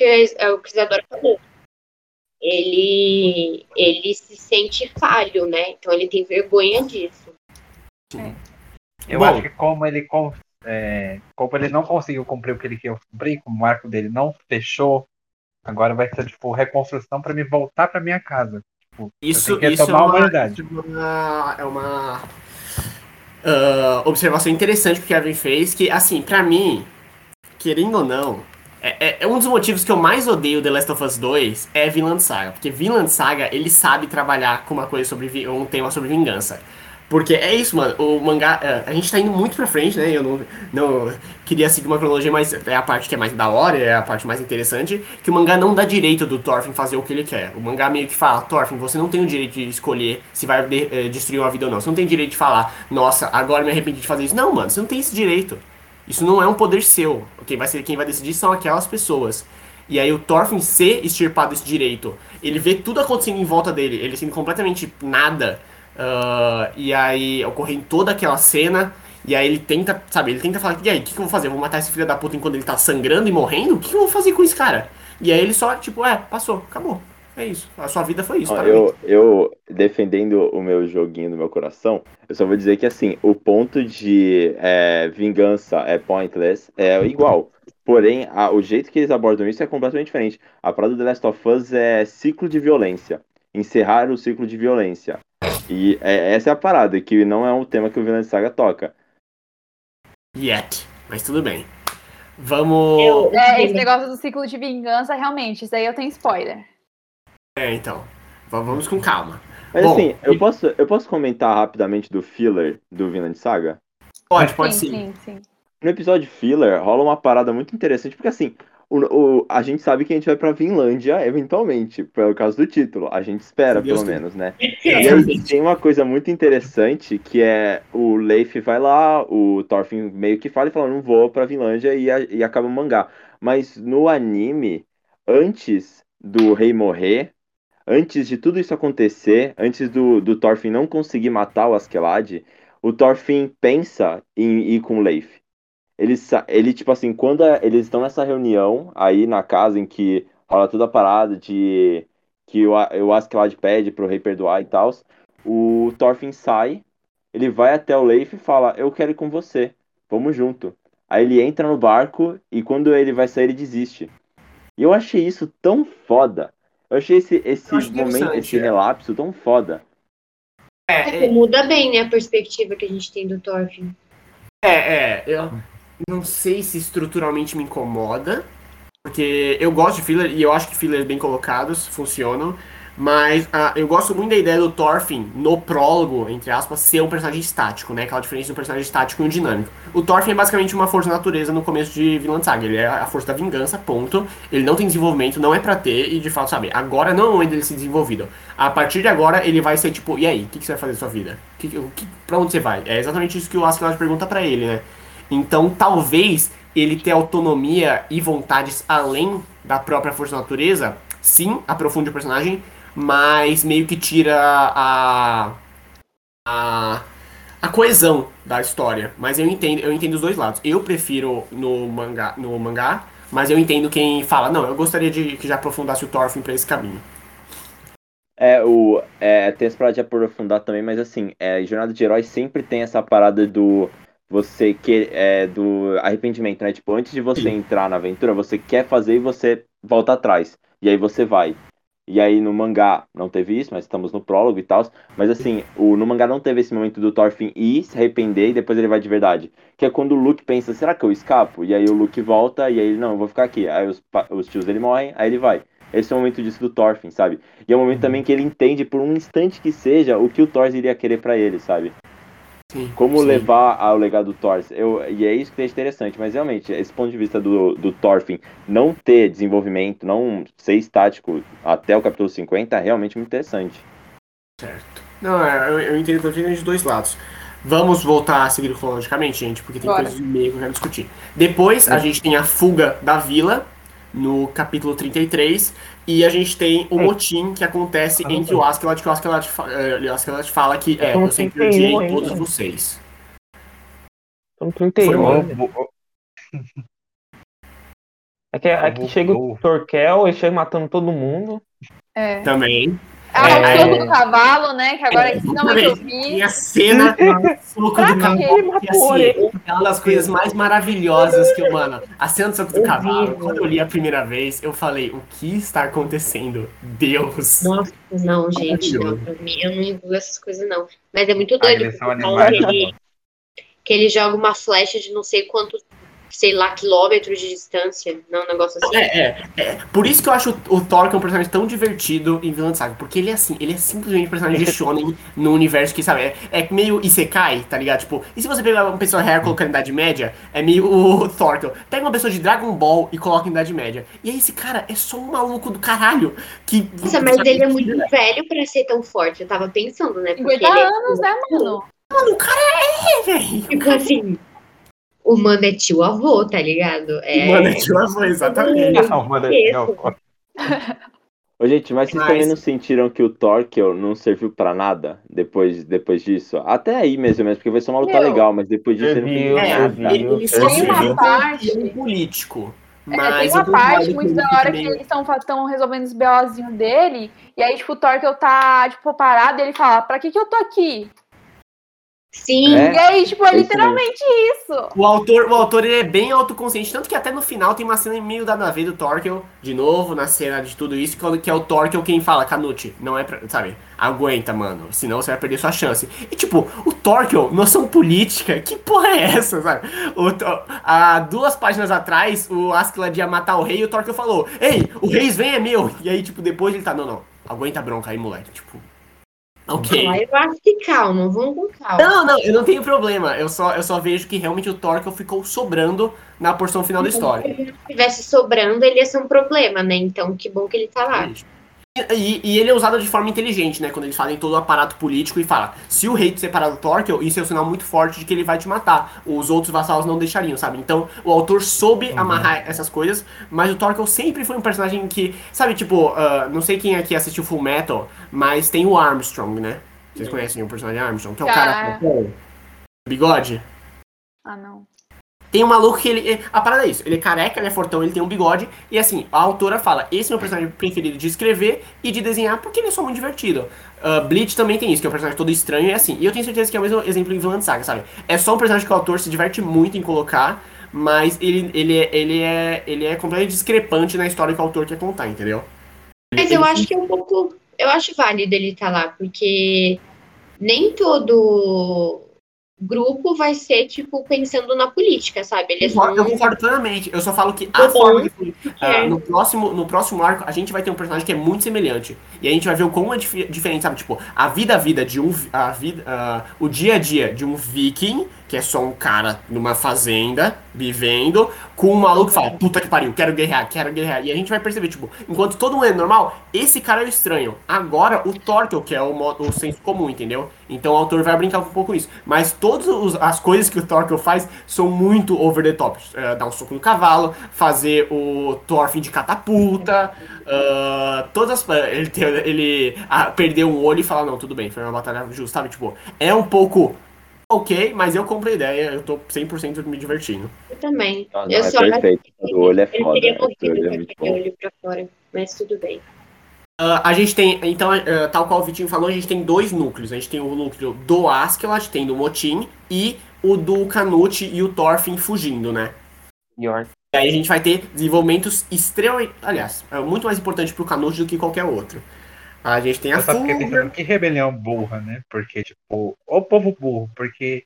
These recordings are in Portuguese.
que é o que Isadora falou. Ele, ele se sente falho, né? Então ele tem vergonha disso. É. Eu Bom, acho que como ele, é, como ele não conseguiu cumprir o que ele queria cumprir, como o arco dele não fechou, agora vai ser tipo reconstrução para me voltar para minha casa. Tipo, isso, isso é uma, uma, é uma uh, observação interessante que o Kevin fez, que assim, para mim, querendo ou não, é, é, é, um dos motivos que eu mais odeio The Last of Us 2 é Vinland Saga. Porque Vinland Saga, ele sabe trabalhar com uma coisa sobre um tema sobre vingança. Porque é isso, mano. O mangá. É, a gente tá indo muito pra frente, né? Eu não, não queria seguir uma cronologia, mas é a parte que é mais da hora, é a parte mais interessante. Que o mangá não dá direito do Thorfinn fazer o que ele quer. O mangá meio que fala: Thorfinn, você não tem o direito de escolher se vai de, é, destruir uma vida ou não. Você não tem direito de falar: Nossa, agora me arrependi de fazer isso. Não, mano, você não tem esse direito. Isso não é um poder seu. Quem vai, ser, quem vai decidir são aquelas pessoas. E aí o Thorfinn ser extirpado desse direito, ele vê tudo acontecendo em volta dele, ele sendo completamente nada Uh, e aí ocorre toda aquela cena. E aí ele tenta, sabe, ele tenta falar, e aí, o que, que, eu vou fazer? Eu vou matar esse filho da puta enquanto ele tá sangrando e morrendo? O que, que, eu vou fazer com esse cara? E aí ele só, tipo, é, passou, acabou. É isso. A sua vida foi isso. eu, eu, defendendo o meu joguinho no meu coração, eu só vou dizer que assim, o ponto de é, vingança é pointless é igual. Porém, a, o jeito que eles abordam isso é completamente diferente. A parada do The Last of Us é ciclo de violência. Encerrar o ciclo de violência. E é, essa é a parada, que não é um tema que o Vinland Saga toca. Yet, mas tudo bem. Vamos. Eu, é, esse negócio do ciclo de vingança, realmente, isso aí eu tenho spoiler. É, então. Vamos com calma. Mas Bom, assim, eu, e... posso, eu posso comentar rapidamente do filler do Vinland Saga? Pode, pode sim. sim. sim, sim. No episódio filler, rola uma parada muito interessante, porque assim, o, o, a gente sabe que a gente vai pra Vinlândia, eventualmente, por causa do título. A gente espera, pelo menos, né? E aí tem uma coisa muito interessante, que é o Leif vai lá, o Thorfinn meio que fala e fala, não vou pra Vinlândia, e, e acaba o mangá. Mas no anime, antes do rei morrer, antes de tudo isso acontecer, antes do, do Thorfinn não conseguir matar o Askeladd, o Thorfinn pensa em ir com o Leif. Ele, ele, tipo assim, quando eles estão nessa reunião aí na casa em que rola toda a parada de que o, o Askeladd pede pro rei perdoar e tal, o Thorfinn sai, ele vai até o Leif e fala, eu quero ir com você, vamos junto. Aí ele entra no barco e quando ele vai sair, ele desiste. E eu achei isso tão foda. Eu achei esse, esse momento, esse é. relapso tão foda. É, é, muda bem, né, a perspectiva que a gente tem do Thorfinn. É, é, eu, não sei se estruturalmente me incomoda, porque eu gosto de filler e eu acho que fillers bem colocados funcionam, mas uh, eu gosto muito da ideia do Thorfinn no prólogo, entre aspas, ser um personagem estático, né? Aquela diferença de um personagem estático e um dinâmico. O Thorfinn é basicamente uma força da natureza no começo de Vinland Saga. Ele é a força da vingança, ponto. Ele não tem desenvolvimento, não é para ter, e de fato, sabe, agora não é o momento dele ser desenvolvido. A partir de agora, ele vai ser tipo, e aí, o que, que, você vai fazer da sua vida? Que, que, pra onde você vai? É exatamente isso que o Askeladd pergunta para ele, né? Então, talvez ele ter autonomia e vontades além da própria força da natureza, sim, aprofunde o personagem, mas meio que tira a a, a coesão da história. Mas eu entendo, eu entendo os dois lados. Eu prefiro no mangá, no mangá, mas eu entendo quem fala, não, eu gostaria de que já aprofundasse o Thorfinn para esse caminho. É, o, é, tem essa parada de aprofundar também, mas assim, é, Jornada de Herói sempre tem essa parada do você que é do arrependimento, né? Tipo, antes de você Sim. entrar na aventura, você quer fazer e você volta atrás. E aí você vai. E aí no mangá não teve isso, mas estamos no prólogo e tal. Mas assim, o, no mangá não teve esse momento do Thorfinn ir, se arrepender e depois ele vai de verdade. Que é quando o Luke pensa, será que eu escapo? E aí o Luke volta e aí ele, não, eu vou ficar aqui. Aí os, os tios dele morrem, aí ele vai. Esse é o momento disso do Thorfinn, sabe? E é o momento uhum. também que ele entende, por um instante que seja, o que o Thor iria querer para ele, sabe? Sim, como sim. levar ao legado do Thor. Eu, e é isso que é interessante, mas realmente, esse ponto de vista do, do Thorfinn não ter desenvolvimento, não ser estático até o capítulo 50 é realmente muito interessante. Certo. Não, é, eu, eu entendo totalmente de dois lados. Vamos voltar a seguir cronologicamente, gente, porque tem Bora. coisas de meio que eu quero discutir. Depois, a gente tem a fuga da vila, no capítulo 33, e a gente tem o motim que acontece entre o Askeladd, que o Askeladd, uh, o Askeladd fala que é, eu sempre odiei todos vocês. São 31. É que aqui chega o Torquel, ele chega matando todo mundo. É. Também. Ah, é... o soco do cavalo, né? Que agora é, finalmente eu vi. E a cena soco do cavalo. Assim, é uma das coisas mais maravilhosas que eu, mano. A cena do soco do cavalo, quando eu li a primeira vez, eu falei, o que está acontecendo? Deus. Nossa, não, gente, não. Pra mim, eu não engulo essas coisas, não. Mas é muito doido. Que ele, que ele joga uma flecha de não sei quanto sei lá, quilômetros de distância. Não, um negócio assim. É, é, é. Por isso que eu acho o, Thor que é um personagem tão divertido em Vilã Saga. Porque ele é assim, ele é simplesmente um personagem de Shonen no universo que, sabe, é, é meio Isekai, tá ligado? Tipo, e se você pegar uma pessoa real colocando em Idade Média, é meio o Thorkel. Pega uma pessoa de Dragon Ball e coloca em Idade Média. E aí esse cara é só um maluco do caralho. Que, Nossa, mas ele é muito velho pra ser tão forte. Eu tava pensando, né? 50 é anos, é... né, mano? Mano, o cara é, velho. Tipo assim, o mano é tio avô, tá ligado? É... O mano é tio avô, exatamente. Não, o mano é tio avô. Ô, gente, mas vocês mas... também não sentiram que o Torkel não serviu pra nada depois, depois disso? Até aí mesmo, mesmo, porque vai ser uma luta Meu, legal, mas depois disso ele não viu, nada. Ele, ele só tem uma parte político. Mas é, tem uma parte muito da hora que eles estão resolvendo os BOzinhos dele, e aí, tipo, o Torkel tá, tipo, parado e ele fala, pra que que eu tô aqui? Sim. É, e aí, tipo, é literalmente isso. O autor, o autor ele é bem autoconsciente, tanto que até no final tem uma cena meio da a ver do Torkel, de novo, na cena de tudo isso, que é o Torkel quem fala, Canute, não é pra, sabe, aguenta, mano, senão você vai perder sua chance. E tipo, o Torkel, noção política, que porra é essa, sabe? O, há duas páginas atrás, o Askeladd ia matar o rei e o Torkel falou, ei, o rei vem é meu. E aí, tipo, depois ele tá, não, não, aguenta a bronca aí, moleque, tipo... Ok. Ah, eu acho que calma, vamos com calma. Não, não, eu não tenho problema. Eu só, eu só vejo que realmente o Torkel ficou sobrando na porção final da história. Se ele estivesse sobrando, ele ia ser um problema, né? Então, que bom que ele tá lá. Isso. E, e, ele é usado de forma inteligente, né? Quando eles fazem todo o aparato político e fala: se o rei te separar do Torquil, isso é um sinal muito forte de que ele vai te matar. Os outros vassalos não deixariam, sabe? Então o autor soube uhum. amarrar essas coisas, mas o Torquil sempre foi um personagem que, sabe, tipo, uh, não sei quem aqui assistiu Full Metal, mas tem o Armstrong, né? Vocês conhecem o personagem Armstrong? Que é o cara. com Bigode? Ah, não. Tem um maluco que ele. A parada é isso. Ele é careca, ele é fortão, ele tem um bigode. E assim, a autora fala: esse é o meu personagem preferido de escrever e de desenhar porque ele é só muito divertido. Uh, Bleach também tem isso, que é um personagem todo estranho e assim. E eu tenho certeza que é o mesmo exemplo em Villain Saga, sabe? É só um personagem que o autor se diverte muito em colocar, mas ele, ele, é, ele, é, ele é completamente discrepante na história que o autor quer contar, entendeu? Mas eu acho que é um pouco. Eu acho válido ele estar tá lá, porque nem todo grupo vai ser, tipo, pensando na política, sabe? Eles eu, eu concordo plenamente. Eu só falo que a forma de uh, no, próximo, no próximo arco, a gente vai ter um personagem que é muito semelhante. E a gente vai ver o como é dif diferente, sabe? Tipo, a vida a vida de um. A vida, uh, o dia a dia de um viking que é só um cara numa fazenda, vivendo, com um maluco que fala, puta que pariu, quero guerrear, quero guerrear. E a gente vai perceber, tipo, enquanto todo mundo é normal, esse cara é o estranho. Agora, o Torkel, que é o, o senso comum, entendeu? Então o autor vai brincar um pouco com isso. Mas todas as coisas que o Torkel faz são muito over the top. Uh, dar um soco no cavalo, fazer o Thorfinn de catapulta, uh, todas as... Ele, ele uh, perder um olho e falar, não, tudo bem, foi uma batalha justa, sabe? Tipo, é um pouco ok, mas eu comprei a ideia, eu tô 100% me divertindo. Eu também. Não, não, eu é só perfeito. O olho é foda. Teria morrido é muito bom. olho pra fora, mas tudo bem. Uh, a gente tem, então, uh, tal qual o Vitinho falou, a gente tem dois núcleos. A gente tem o núcleo do Askeladd, tem do Motin, e o do Canute e o Thorfinn fugindo, né? York. E aí a gente vai ter desenvolvimentos extremamente. Aliás, é muito mais importante pro Canute do que qualquer outro. A gente tem a Só fiquei pensando que rebelião burra, né? Porque, tipo, o povo burro, porque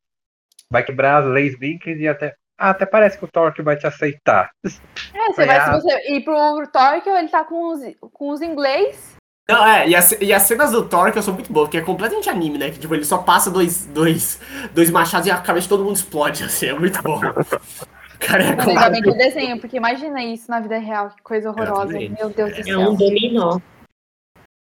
vai quebrar as leis Vikings e até. Ah, até parece que o Torque vai te aceitar. É, você vai, se você ir pro Torque, ele tá com os, com os inglês. Não, é, e, as, e as cenas do Torque são muito boas, porque é completamente anime, né? Que tipo, ele só passa dois, dois, dois machados e a cabeça de todo mundo explode, assim, é muito bom. Cara, é o desenho, porque imagina isso na vida real, que coisa horrorosa. Meu Deus do céu. É um dominó.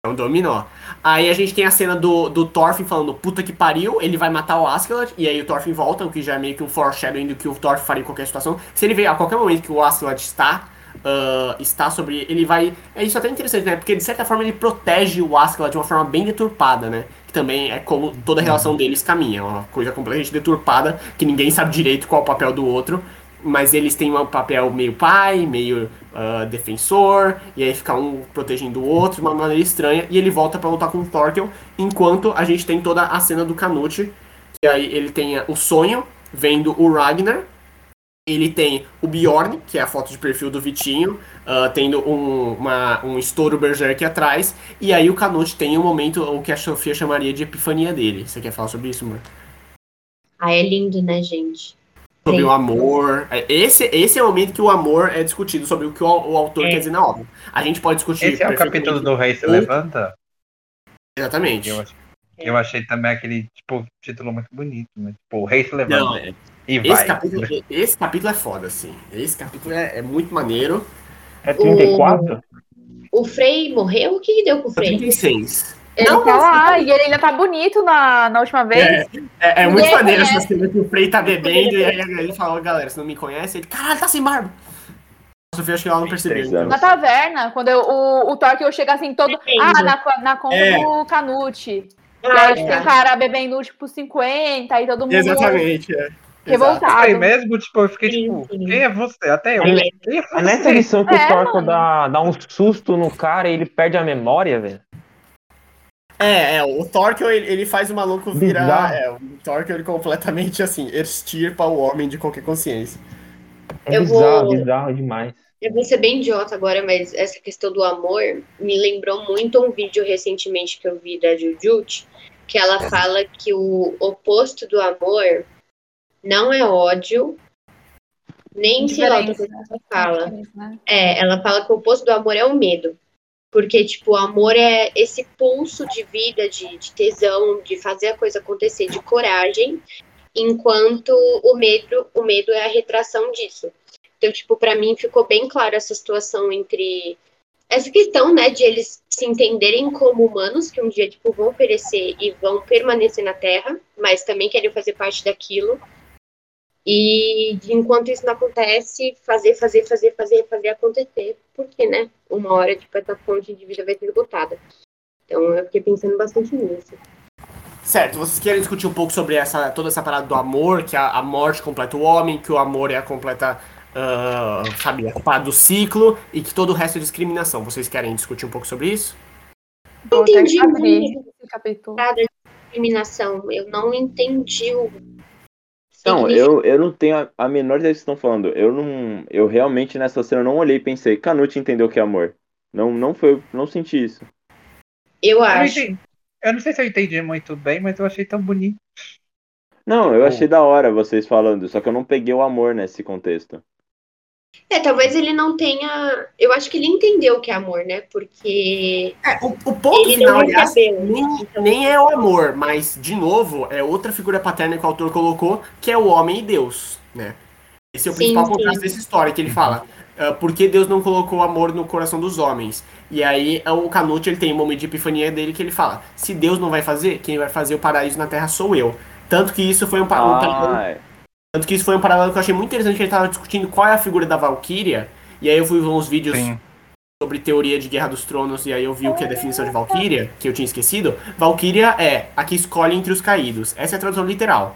É um dominó. Aí a gente tem a cena do, do Thorfinn falando, puta que pariu, ele vai matar o Askeladd, e aí o Thorfinn volta, o que já é meio que um foreshadowing do que o Thorfinn faria em qualquer situação. Se ele vê a qualquer momento que o Askeladd está, uh, está sobre... Ele vai... É isso até interessante, né? Porque de certa forma ele protege o Askeladd de uma forma bem deturpada, né? Que também é como toda a relação deles caminha. É uma coisa completamente deturpada, que ninguém sabe direito qual é o papel do outro. Mas eles têm um papel meio pai, meio uh, defensor, e aí fica um protegendo o outro de uma maneira estranha, e ele volta para lutar com o Thorkel, enquanto a gente tem toda a cena do Canute, que aí ele tem o sonho, vendo o Ragnar, ele tem o Bjorn, que é a foto de perfil do Vitinho, uh, tendo um, uma, um estouro berserk atrás, e aí o Canute tem um momento, o que a Sofia chamaria de epifania dele. Você quer falar sobre isso, amor? Ah, é lindo, né, gente? Sobre Sim. o amor. É, esse, esse é o momento que o amor é discutido, sobre o que o, o autor é. quer dizer na obra. A gente pode discutir. Esse é o capítulo do Rei se levanta? Exatamente. Eu, eu achei também aquele, tipo, título muito bonito, né? Tipo, o Rei se levanta. Não, é. E esse, vai. Capítulo, esse capítulo é foda, assim. Esse capítulo é, é muito maneiro. É 34? O, o Frei morreu? O que deu com o Frei? 36. Ele não, tá lá, e ele ainda tá bonito na, na última vez. É, é, é muito maneiro essa cena que o Frei tá bebendo e aí ele falou, galera, você não me conhece? Ele, caralho, tá sem barba. A Sofia acho que ela não percebeu. Então. Na taverna, quando eu, o, o Thor chega assim todo. Ah, na, na conta é. do Canute. Ah, e aí é. tem um cara bebendo tipo 50 e todo mundo. Exatamente, é. Revoltado. Aí mesmo, tipo, eu fiquei tipo, quem é você? Até eu. É, é nessa edição que é, o Torco dá, dá um susto no cara e ele perde a memória, velho. É, é, o Torque ele, ele faz o maluco virar. É, o Torque ele completamente assim, extirpa o homem de qualquer consciência. É eu bizarro, vou... bizarro demais. Eu vou ser bem idiota agora, mas essa questão do amor me lembrou muito um vídeo recentemente que eu vi da Jujut, que ela fala que o oposto do amor não é ódio, nem sei lá o que ela fala. Né? É, ela fala que o oposto do amor é o medo. Porque, tipo, o amor é esse pulso de vida, de, de tesão, de fazer a coisa acontecer, de coragem, enquanto o medo, o medo é a retração disso. Então, tipo, para mim ficou bem clara essa situação entre essa questão, né, de eles se entenderem como humanos que um dia tipo vão perecer e vão permanecer na Terra, mas também querem fazer parte daquilo e enquanto isso não acontece, fazer, fazer, fazer, fazer, fazer acontecer, porque, né, uma hora, tipo, essa fonte de vida vai ser esgotada. Então, eu fiquei pensando bastante nisso. Certo, vocês querem discutir um pouco sobre essa, toda essa parada do amor, que a, a morte completa o homem, que o amor é a completa, uh, sabe, a parada do ciclo, e que todo o resto é discriminação. Vocês querem discutir um pouco sobre isso? Eu entendi capítulo. discriminação. Eu não entendi o não, eu, eu não tenho a, a menor ideia do que estão falando. Eu não. Eu realmente nessa cena não olhei e pensei, Canute entendeu o que é amor. Não, não foi. Não senti isso. Eu acho. Eu, eu não sei se eu entendi muito bem, mas eu achei tão bonito. Não, eu achei da hora vocês falando, só que eu não peguei o amor nesse contexto. É, talvez ele não tenha. Eu acho que ele entendeu o que é amor, né? Porque. É, o, o ponto ele final, aliás, nem, então... nem é o amor, mas, de novo, é outra figura paterna que o autor colocou, que é o homem e Deus, né? Esse é o sim, principal contraste dessa história, que ele fala. Uh, por que Deus não colocou amor no coração dos homens? E aí o Canute ele tem um momento de epifania dele que ele fala: se Deus não vai fazer, quem vai fazer o paraíso na Terra sou eu. Tanto que isso foi um, ah, um, tanto que isso foi um paralelo que eu achei muito interessante, que ele tava discutindo qual é a figura da Valkyria, e aí eu fui ver uns vídeos Sim. sobre teoria de Guerra dos Tronos, e aí eu vi o que é a definição de Valkyria, que eu tinha esquecido. Valkyria é a que escolhe entre os caídos. Essa é a tradução literal.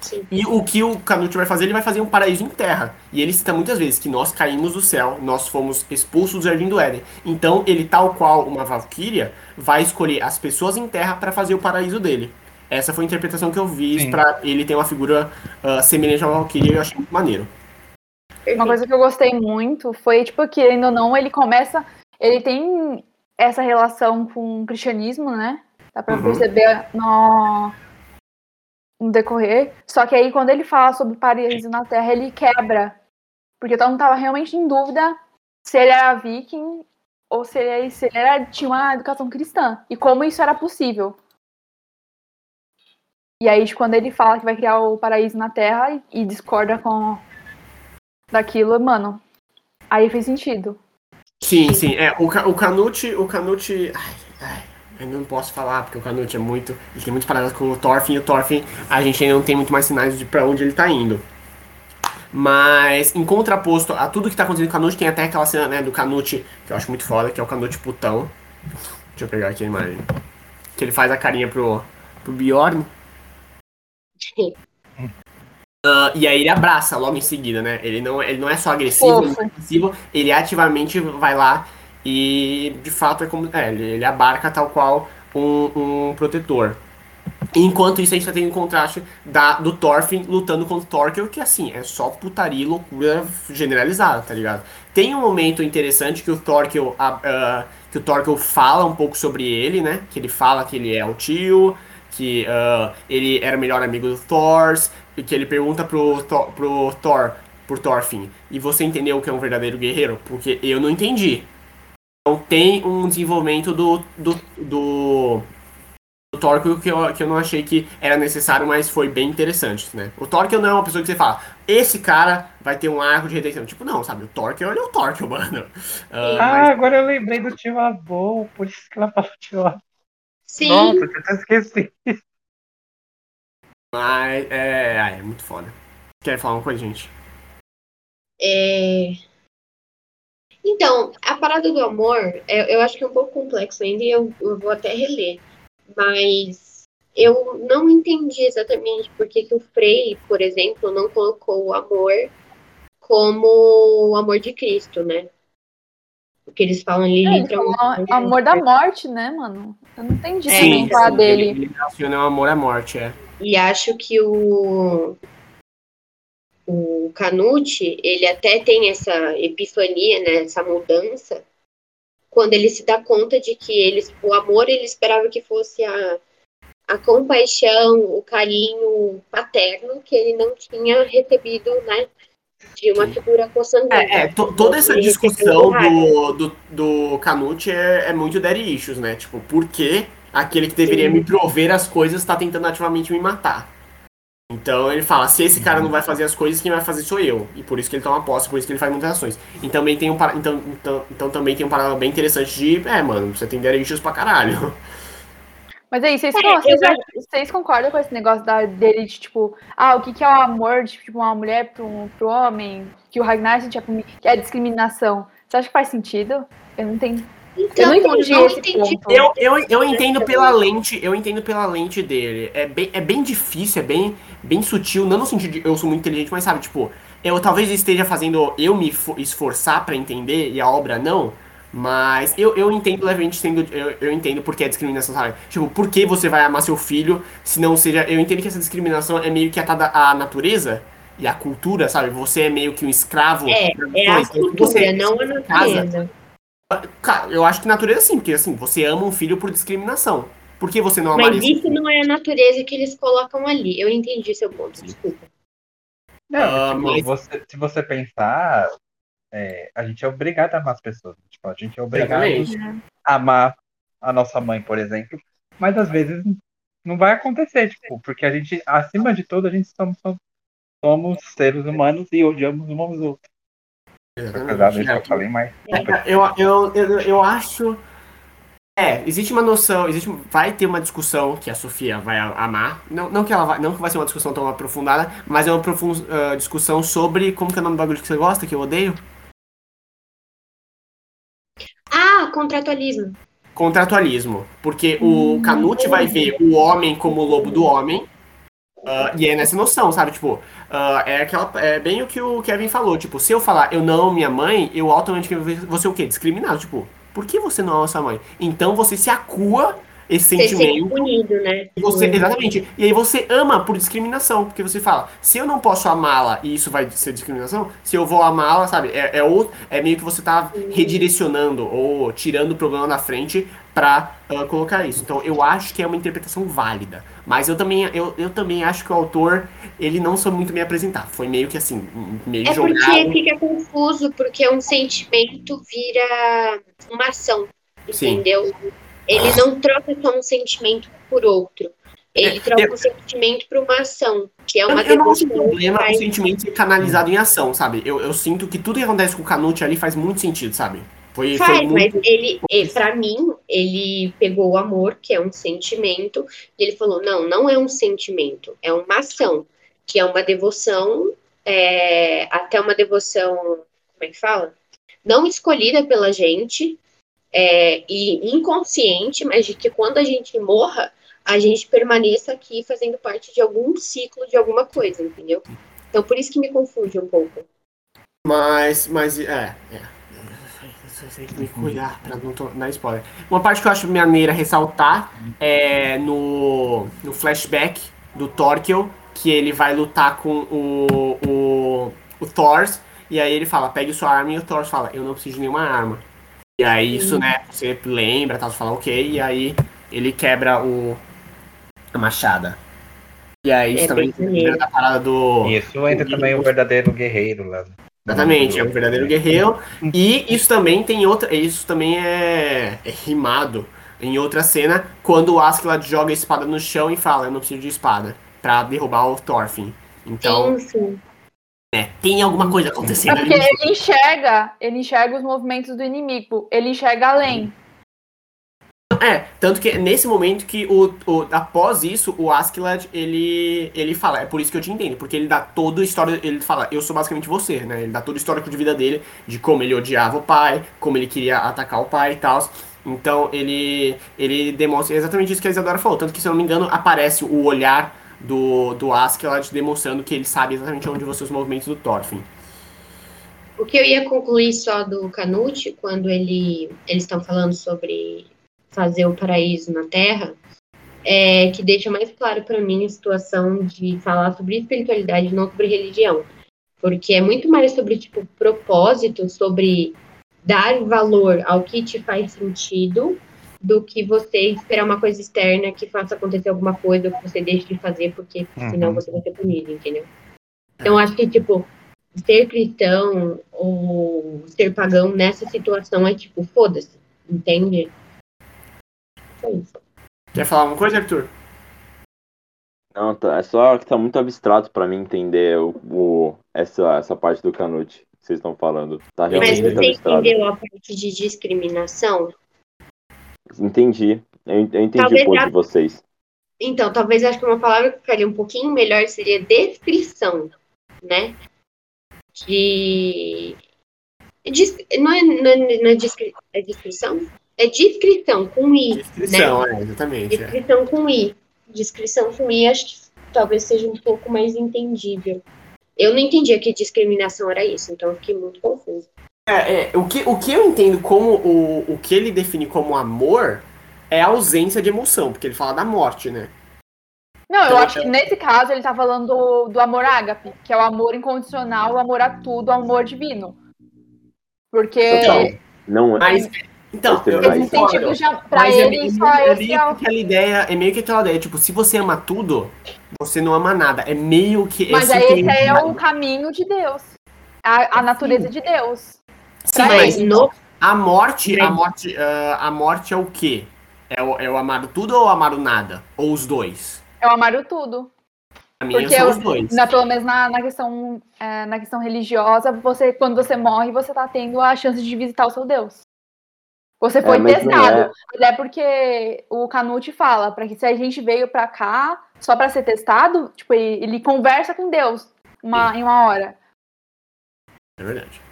Sim. E o que o Canute vai fazer, ele vai fazer um paraíso em terra. E ele cita muitas vezes que nós caímos do céu, nós fomos expulsos do Jardim do Éden. Então, ele, tal qual uma Valkyria, vai escolher as pessoas em terra para fazer o paraíso dele. Essa foi a interpretação que eu vi para ele ter uma figura uh, semelhante ao Valkyrie e eu achei muito maneiro. Uma coisa que eu gostei muito foi, tipo, que ainda não, ele começa. Ele tem essa relação com o cristianismo, né? Dá pra uhum. perceber no, no decorrer. Só que aí, quando ele fala sobre paraíso na Terra, ele quebra. Porque todo mundo tava realmente em dúvida se ele era viking ou se ele, se ele era, tinha uma educação cristã. E como isso era possível. E aí, quando ele fala que vai criar o paraíso na Terra e discorda com daquilo, mano, aí fez sentido. Sim, sim. É, o, o Canute. O Canute. Ai, ai, eu não posso falar, porque o Canute é muito. Ele tem muitas paradas com o Thorfinn, e o Thorfinn a gente ainda não tem muito mais sinais de pra onde ele tá indo. Mas, em contraposto a tudo que tá acontecendo com o Canute, tem até aquela cena né, do Canute, que eu acho muito foda, que é o Canute putão. Deixa eu pegar aqui a imagem. Que ele faz a carinha pro, pro Bjorn. Uh, e aí ele abraça logo em seguida, né? Ele não, ele não é só agressivo, ele, é agressivo, ele ativamente vai lá e de fato é como. É, ele, ele abarca tal qual um, um protetor. Enquanto isso, a gente tá tendo um contraste da, do Thorfinn lutando contra o Thorkel, que assim, é só putaria e loucura generalizada, tá ligado? Tem um momento interessante que o Thorkel, uh, que o Thorkel fala um pouco sobre ele, né? Que ele fala que ele é o tio, que uh, ele era o melhor amigo do Thor, e que ele pergunta pro, pro Thor, pro Thorfinn, e você entendeu o que é um verdadeiro guerreiro? Porque eu não entendi. Então tem um desenvolvimento do, do, do o Torque que eu, que eu não achei que era necessário, mas foi bem interessante, né? O Torque não é uma pessoa que você fala, esse cara vai ter um arco de redenção. Tipo, não, sabe? O Torque, é o Torque, mano. Uh, ah, mas... agora eu lembrei do tio avô, por isso que ela falou tio avô. Sim. Nossa, eu até esqueci. Mas, é, é muito foda. Quer falar uma coisa, gente? É... Então, a parada do amor, é, eu acho que é um pouco complexo ainda e eu, eu vou até reler mas eu não entendi exatamente por que, que o Frei, por exemplo, não colocou o amor como o amor de Cristo, né? Porque eles falam ali é, literalmente. Amor da morte, né, mano? Eu não entendi é, também qual dele. Ele relaciona o amor à morte, é. E acho que o o Canute, ele até tem essa epifania, né, essa mudança, quando ele se dá conta de que eles, o amor ele esperava que fosse a, a compaixão, o carinho paterno que ele não tinha recebido, né? De uma figura consanguínea. É, é toda essa discussão do, do, do Canute é, é muito daddy issues, né? Tipo, por que aquele que deveria Sim. me prover as coisas está tentando ativamente me matar? Então ele fala, se esse cara não vai fazer as coisas, quem vai fazer sou eu. E por isso que ele toma posse, por isso que ele faz muitas ações. E também tem um então, então, então também tem um paralelo bem interessante de, é, mano, você tem derechos pra caralho. Mas aí, vocês, é, vocês, vocês, concordam com esse negócio da, dele de, tipo, ah, o que, que é o amor de tipo, uma mulher pro, pro homem? Que o Ragnar sentia que é a discriminação. Você acha que faz sentido? Eu não tenho. Então, eu não entendi eu entendi. Eu, eu, eu entendo pela lente, eu entendo pela lente dele. É bem, é bem difícil, é bem, bem sutil, não no sentido de eu sou muito inteligente, mas sabe, tipo, eu talvez esteja fazendo eu me esforçar para entender e a obra não, mas eu, eu entendo levemente sendo. Eu, eu entendo porque é discriminação, sabe? Tipo, por que você vai amar seu filho se não seja. Eu entendo que essa discriminação é meio que atada à natureza e à cultura, sabe? Você é meio que um escravo. É, é a então, cultura, você, não a natureza. Casa, Cara, eu acho que natureza sim, porque assim, você ama um filho por discriminação. Por que você não amaria Mas isso não é a natureza que eles colocam ali. Eu entendi seu ponto, desculpa. Não, uh, mas... você, se você pensar, é, a gente é obrigado a amar as pessoas. Tipo, a gente é obrigado a amar a nossa mãe, por exemplo. Mas às vezes não vai acontecer, tipo, porque a gente, acima de tudo, a gente somos, somos seres humanos e odiamos uns aos outros. Exatamente. Eu falei mais. Eu, eu, eu, eu acho. É, existe uma noção, existe, vai ter uma discussão que a Sofia vai amar. Não, não que ela vai, não que vai ser uma discussão tão aprofundada, mas é uma profund, uh, discussão sobre como que é o nome do bagulho que você gosta, que eu odeio. Ah, contratualismo. Contratualismo, porque o Canute vai ver o homem como o lobo do homem Uh, e é nessa noção, sabe? Tipo, uh, é, aquela, é bem o que o Kevin falou. Tipo, se eu falar eu não amo minha mãe, eu automaticamente vou ser o quê? Discriminado. Tipo, por que você não ama sua mãe? Então você se acua esse você sentimento. Punido, né? Você, exatamente. E aí você ama por discriminação, porque você fala, se eu não posso amá-la e isso vai ser discriminação, se eu vou amá-la, sabe? É, é, o, é meio que você tá redirecionando ou tirando o problema da frente pra uh, colocar isso. Então eu acho que é uma interpretação válida. Mas eu também, eu, eu também acho que o autor, ele não soube muito bem apresentar. Foi meio que assim, meio É jogado. porque fica confuso, porque um sentimento vira uma ação, entendeu? Sim. Ele não troca só um sentimento por outro. Ele é, troca eu, um sentimento por uma ação, que é uma eu, eu não acho problema o sentimento ser canalizado em ação, sabe? Eu, eu sinto que tudo que acontece com o Canute ali faz muito sentido, sabe? Foi, faz, foi muito... mas ele, ele para mim, ele pegou o amor, que é um sentimento, e ele falou: não, não é um sentimento, é uma ação, que é uma devoção, é, até uma devoção, como é que fala? Não escolhida pela gente, é, e inconsciente, mas de que quando a gente morra, a gente permaneça aqui fazendo parte de algum ciclo de alguma coisa, entendeu? Então por isso que me confunde um pouco. Mas, mas, é, é. Você tem que me cuidar pra não dar spoiler. Uma parte que eu acho maneira ressaltar é no, no flashback do Torkel, que ele vai lutar com o, o, o Thor, e aí ele fala, pegue sua arma, e o Thor fala, eu não preciso de nenhuma arma. E aí isso, né, você lembra, tal, você fala, ok, e aí ele quebra o a machada. E aí isso é também entra da parada do... Isso entra também o verdadeiro guerreiro lá. Exatamente, é o verdadeiro guerreiro. E isso também tem outra. Isso também é, é rimado em outra cena, quando o Askeladd joga a espada no chão e fala, eu não preciso de espada pra derrubar o Thorfinn. Então. Sim, sim. É, tem alguma coisa acontecendo. É porque ele enxerga, ele enxerga os movimentos do inimigo, ele enxerga além. É, tanto que nesse momento que o, o após isso, o Askeladd, ele ele fala, é por isso que eu te entendo, porque ele dá toda a história, ele fala, eu sou basicamente você, né? Ele dá todo o histórico de vida dele, de como ele odiava o pai, como ele queria atacar o pai e tal. Então ele ele demonstra exatamente isso que a Isadora falou, tanto que se eu não me engano, aparece o olhar do, do Askeladd demonstrando que ele sabe exatamente onde vão ser os movimentos do Thorfinn. O que eu ia concluir só do Canute, quando ele, eles estão falando sobre fazer o paraíso na Terra, é que deixa mais claro para mim a situação de falar sobre espiritualidade, não sobre religião. Porque é muito mais sobre, tipo, propósito, sobre dar valor ao que te faz sentido do que você esperar uma coisa externa que faça acontecer alguma coisa ou que você deixe de fazer porque uhum. senão você vai ser punido, entendeu? Então acho que tipo ser cristão ou ser pagão nessa situação é tipo foda-se, entende? É isso. Quer falar alguma coisa, Arthur? Não, tá, é só que tá muito abstrato para mim entender o, o, essa, essa parte do Canute que vocês estão falando. Tá realmente Mas você entendeu a parte de discriminação? Entendi. Eu, eu entendi talvez o ponto a... de vocês. Então, talvez acho que uma palavra que ficaria um pouquinho melhor seria descrição, né? De. Não é, não é, não é, descri... é descrição? É descrição com I. Descrição, né? é, exatamente. Descrição é. com I. Descrição com I, acho que talvez seja um pouco mais entendível. Eu não entendia que discriminação era isso, então eu fiquei muito confuso. É, é, o, que, o que eu entendo como o, o que ele define como amor é a ausência de emoção, porque ele fala da morte, né? Não, eu então, acho que nesse caso ele tá falando do, do amor ágape, que é o amor incondicional, o amor a tudo, o amor divino. Porque. Então, não é. Mas, então, eu, concordo, já, pra mas ele, é, só é meio é aquela ideia, é meio que aquela ideia, tipo, se você ama tudo, você não ama nada. É meio que. Mas aí esse é o caminho de Deus. A, a natureza Sim. de Deus. Sim, mas no... a morte, a morte, uh, a morte é o quê? É o, é o amar tudo ou o amar o nada? Ou os dois? É o amar o tudo. Pra mim Porque são os dois. Na, pelo menos na, na, questão, é, na questão religiosa, você, quando você morre, você tá tendo a chance de visitar o seu Deus. Você foi é, testado. É. é porque o Canute fala, para que se a gente veio para cá só para ser testado, tipo, ele, ele, conversa com Deus uma, em uma hora. É verdade.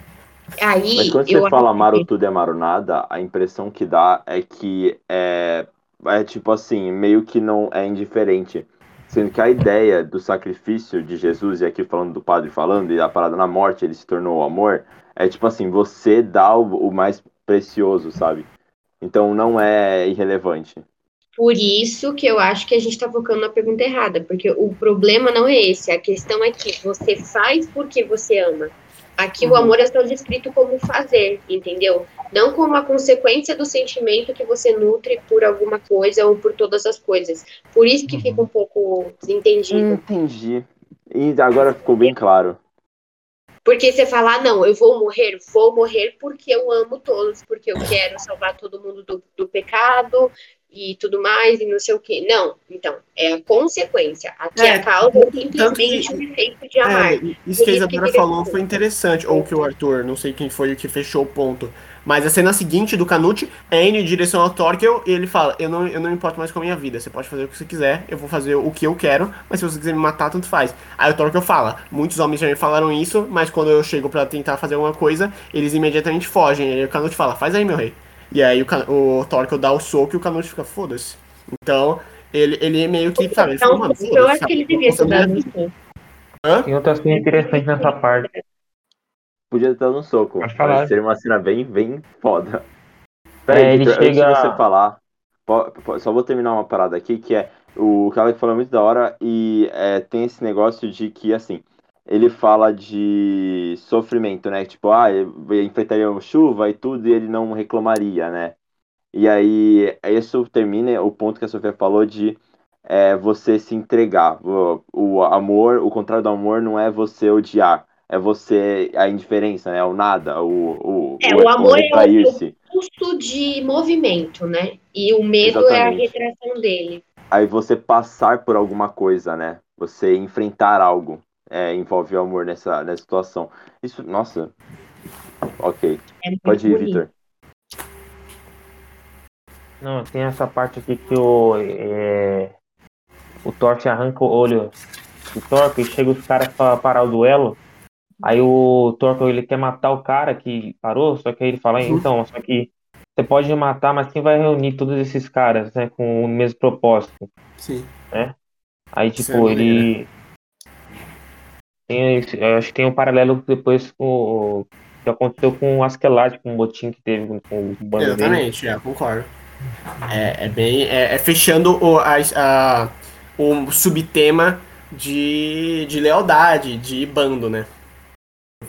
Aí, Mas quando você fala amar o tudo e amar o nada, a impressão que dá é que é, é tipo assim, meio que não é indiferente. Sendo que a ideia do sacrifício de Jesus, e aqui falando do padre falando, e a parada na morte, ele se tornou o amor, é tipo assim, você dá o, o mais precioso, sabe? Então não é irrelevante. Por isso que eu acho que a gente está focando na pergunta errada, porque o problema não é esse, a questão é que você faz porque você ama. Aqui uhum. o amor é só descrito como fazer, entendeu? Não como a consequência do sentimento que você nutre por alguma coisa ou por todas as coisas. Por isso que uhum. fica um pouco desentendido. Entendi. E agora ficou bem claro. Porque você falar, ah, não, eu vou morrer, vou morrer porque eu amo todos, porque eu quero salvar todo mundo do, do pecado, e tudo mais, e não sei o que. Não, então, é a consequência. Aqui é, a causa é simplesmente o efeito de amar. É, isso que a Isadora falou foi interessante, ou que o Arthur, não sei quem foi o que fechou o ponto. Mas a cena seguinte do Canute é indo em direção ao Torkel e ele fala: eu não, eu não me importo mais com a minha vida, você pode fazer o que você quiser, eu vou fazer o que eu quero, mas se você quiser me matar, tanto faz. Aí o Torkel fala: muitos homens já me falaram isso, mas quando eu chego para tentar fazer alguma coisa, eles imediatamente fogem. E aí o Canute fala: faz aí, meu rei. E aí o, o Torkel dá o soco e o Canute fica, foda-se. Então, ele, ele meio que, sabe, ele então, mano, Eu acho que ele devia ter dado Hã? Tem outra cena interessante nessa parte. Podia estar no soco. Pode falar. Seria uma cena bem, bem foda. Peraí, é, ele Victor, chega... antes de você falar, só vou terminar uma parada aqui, que é o cara que falou muito da hora e é, tem esse negócio de que, assim, ele fala de sofrimento, né? Tipo, ah, enfrentaria chuva e tudo e ele não reclamaria, né? E aí, isso termina o ponto que a Sofia falou de é, você se entregar. O, o amor, o contrário do amor não é você odiar, é você a indiferença, né? O nada, o, o, é, o, o amor é o, custo de movimento, né? E o medo Exatamente. é a retração dele. Aí você passar por alguma coisa, né? Você enfrentar algo é, envolve o amor nessa, nessa situação. Isso, nossa. Ok. É Pode ir, Vitor. Não, tem essa parte aqui que o, é, o Thor arranca o olho do Thor e chega os caras para parar o duelo. Aí o Thor ele quer matar o cara que parou, só que aí ele fala, uhum. então, só que você pode matar, mas quem vai reunir todos esses caras, né, com o mesmo propósito? Sim. Né? Aí, tipo, é ele. Tem, eu acho que tem um paralelo depois com o que aconteceu com o Askeladd, com o botim que teve com, o bando Exatamente, dele. é, concordo. É, é bem. É, é fechando o, a, a, o subtema de, de lealdade, de bando, né?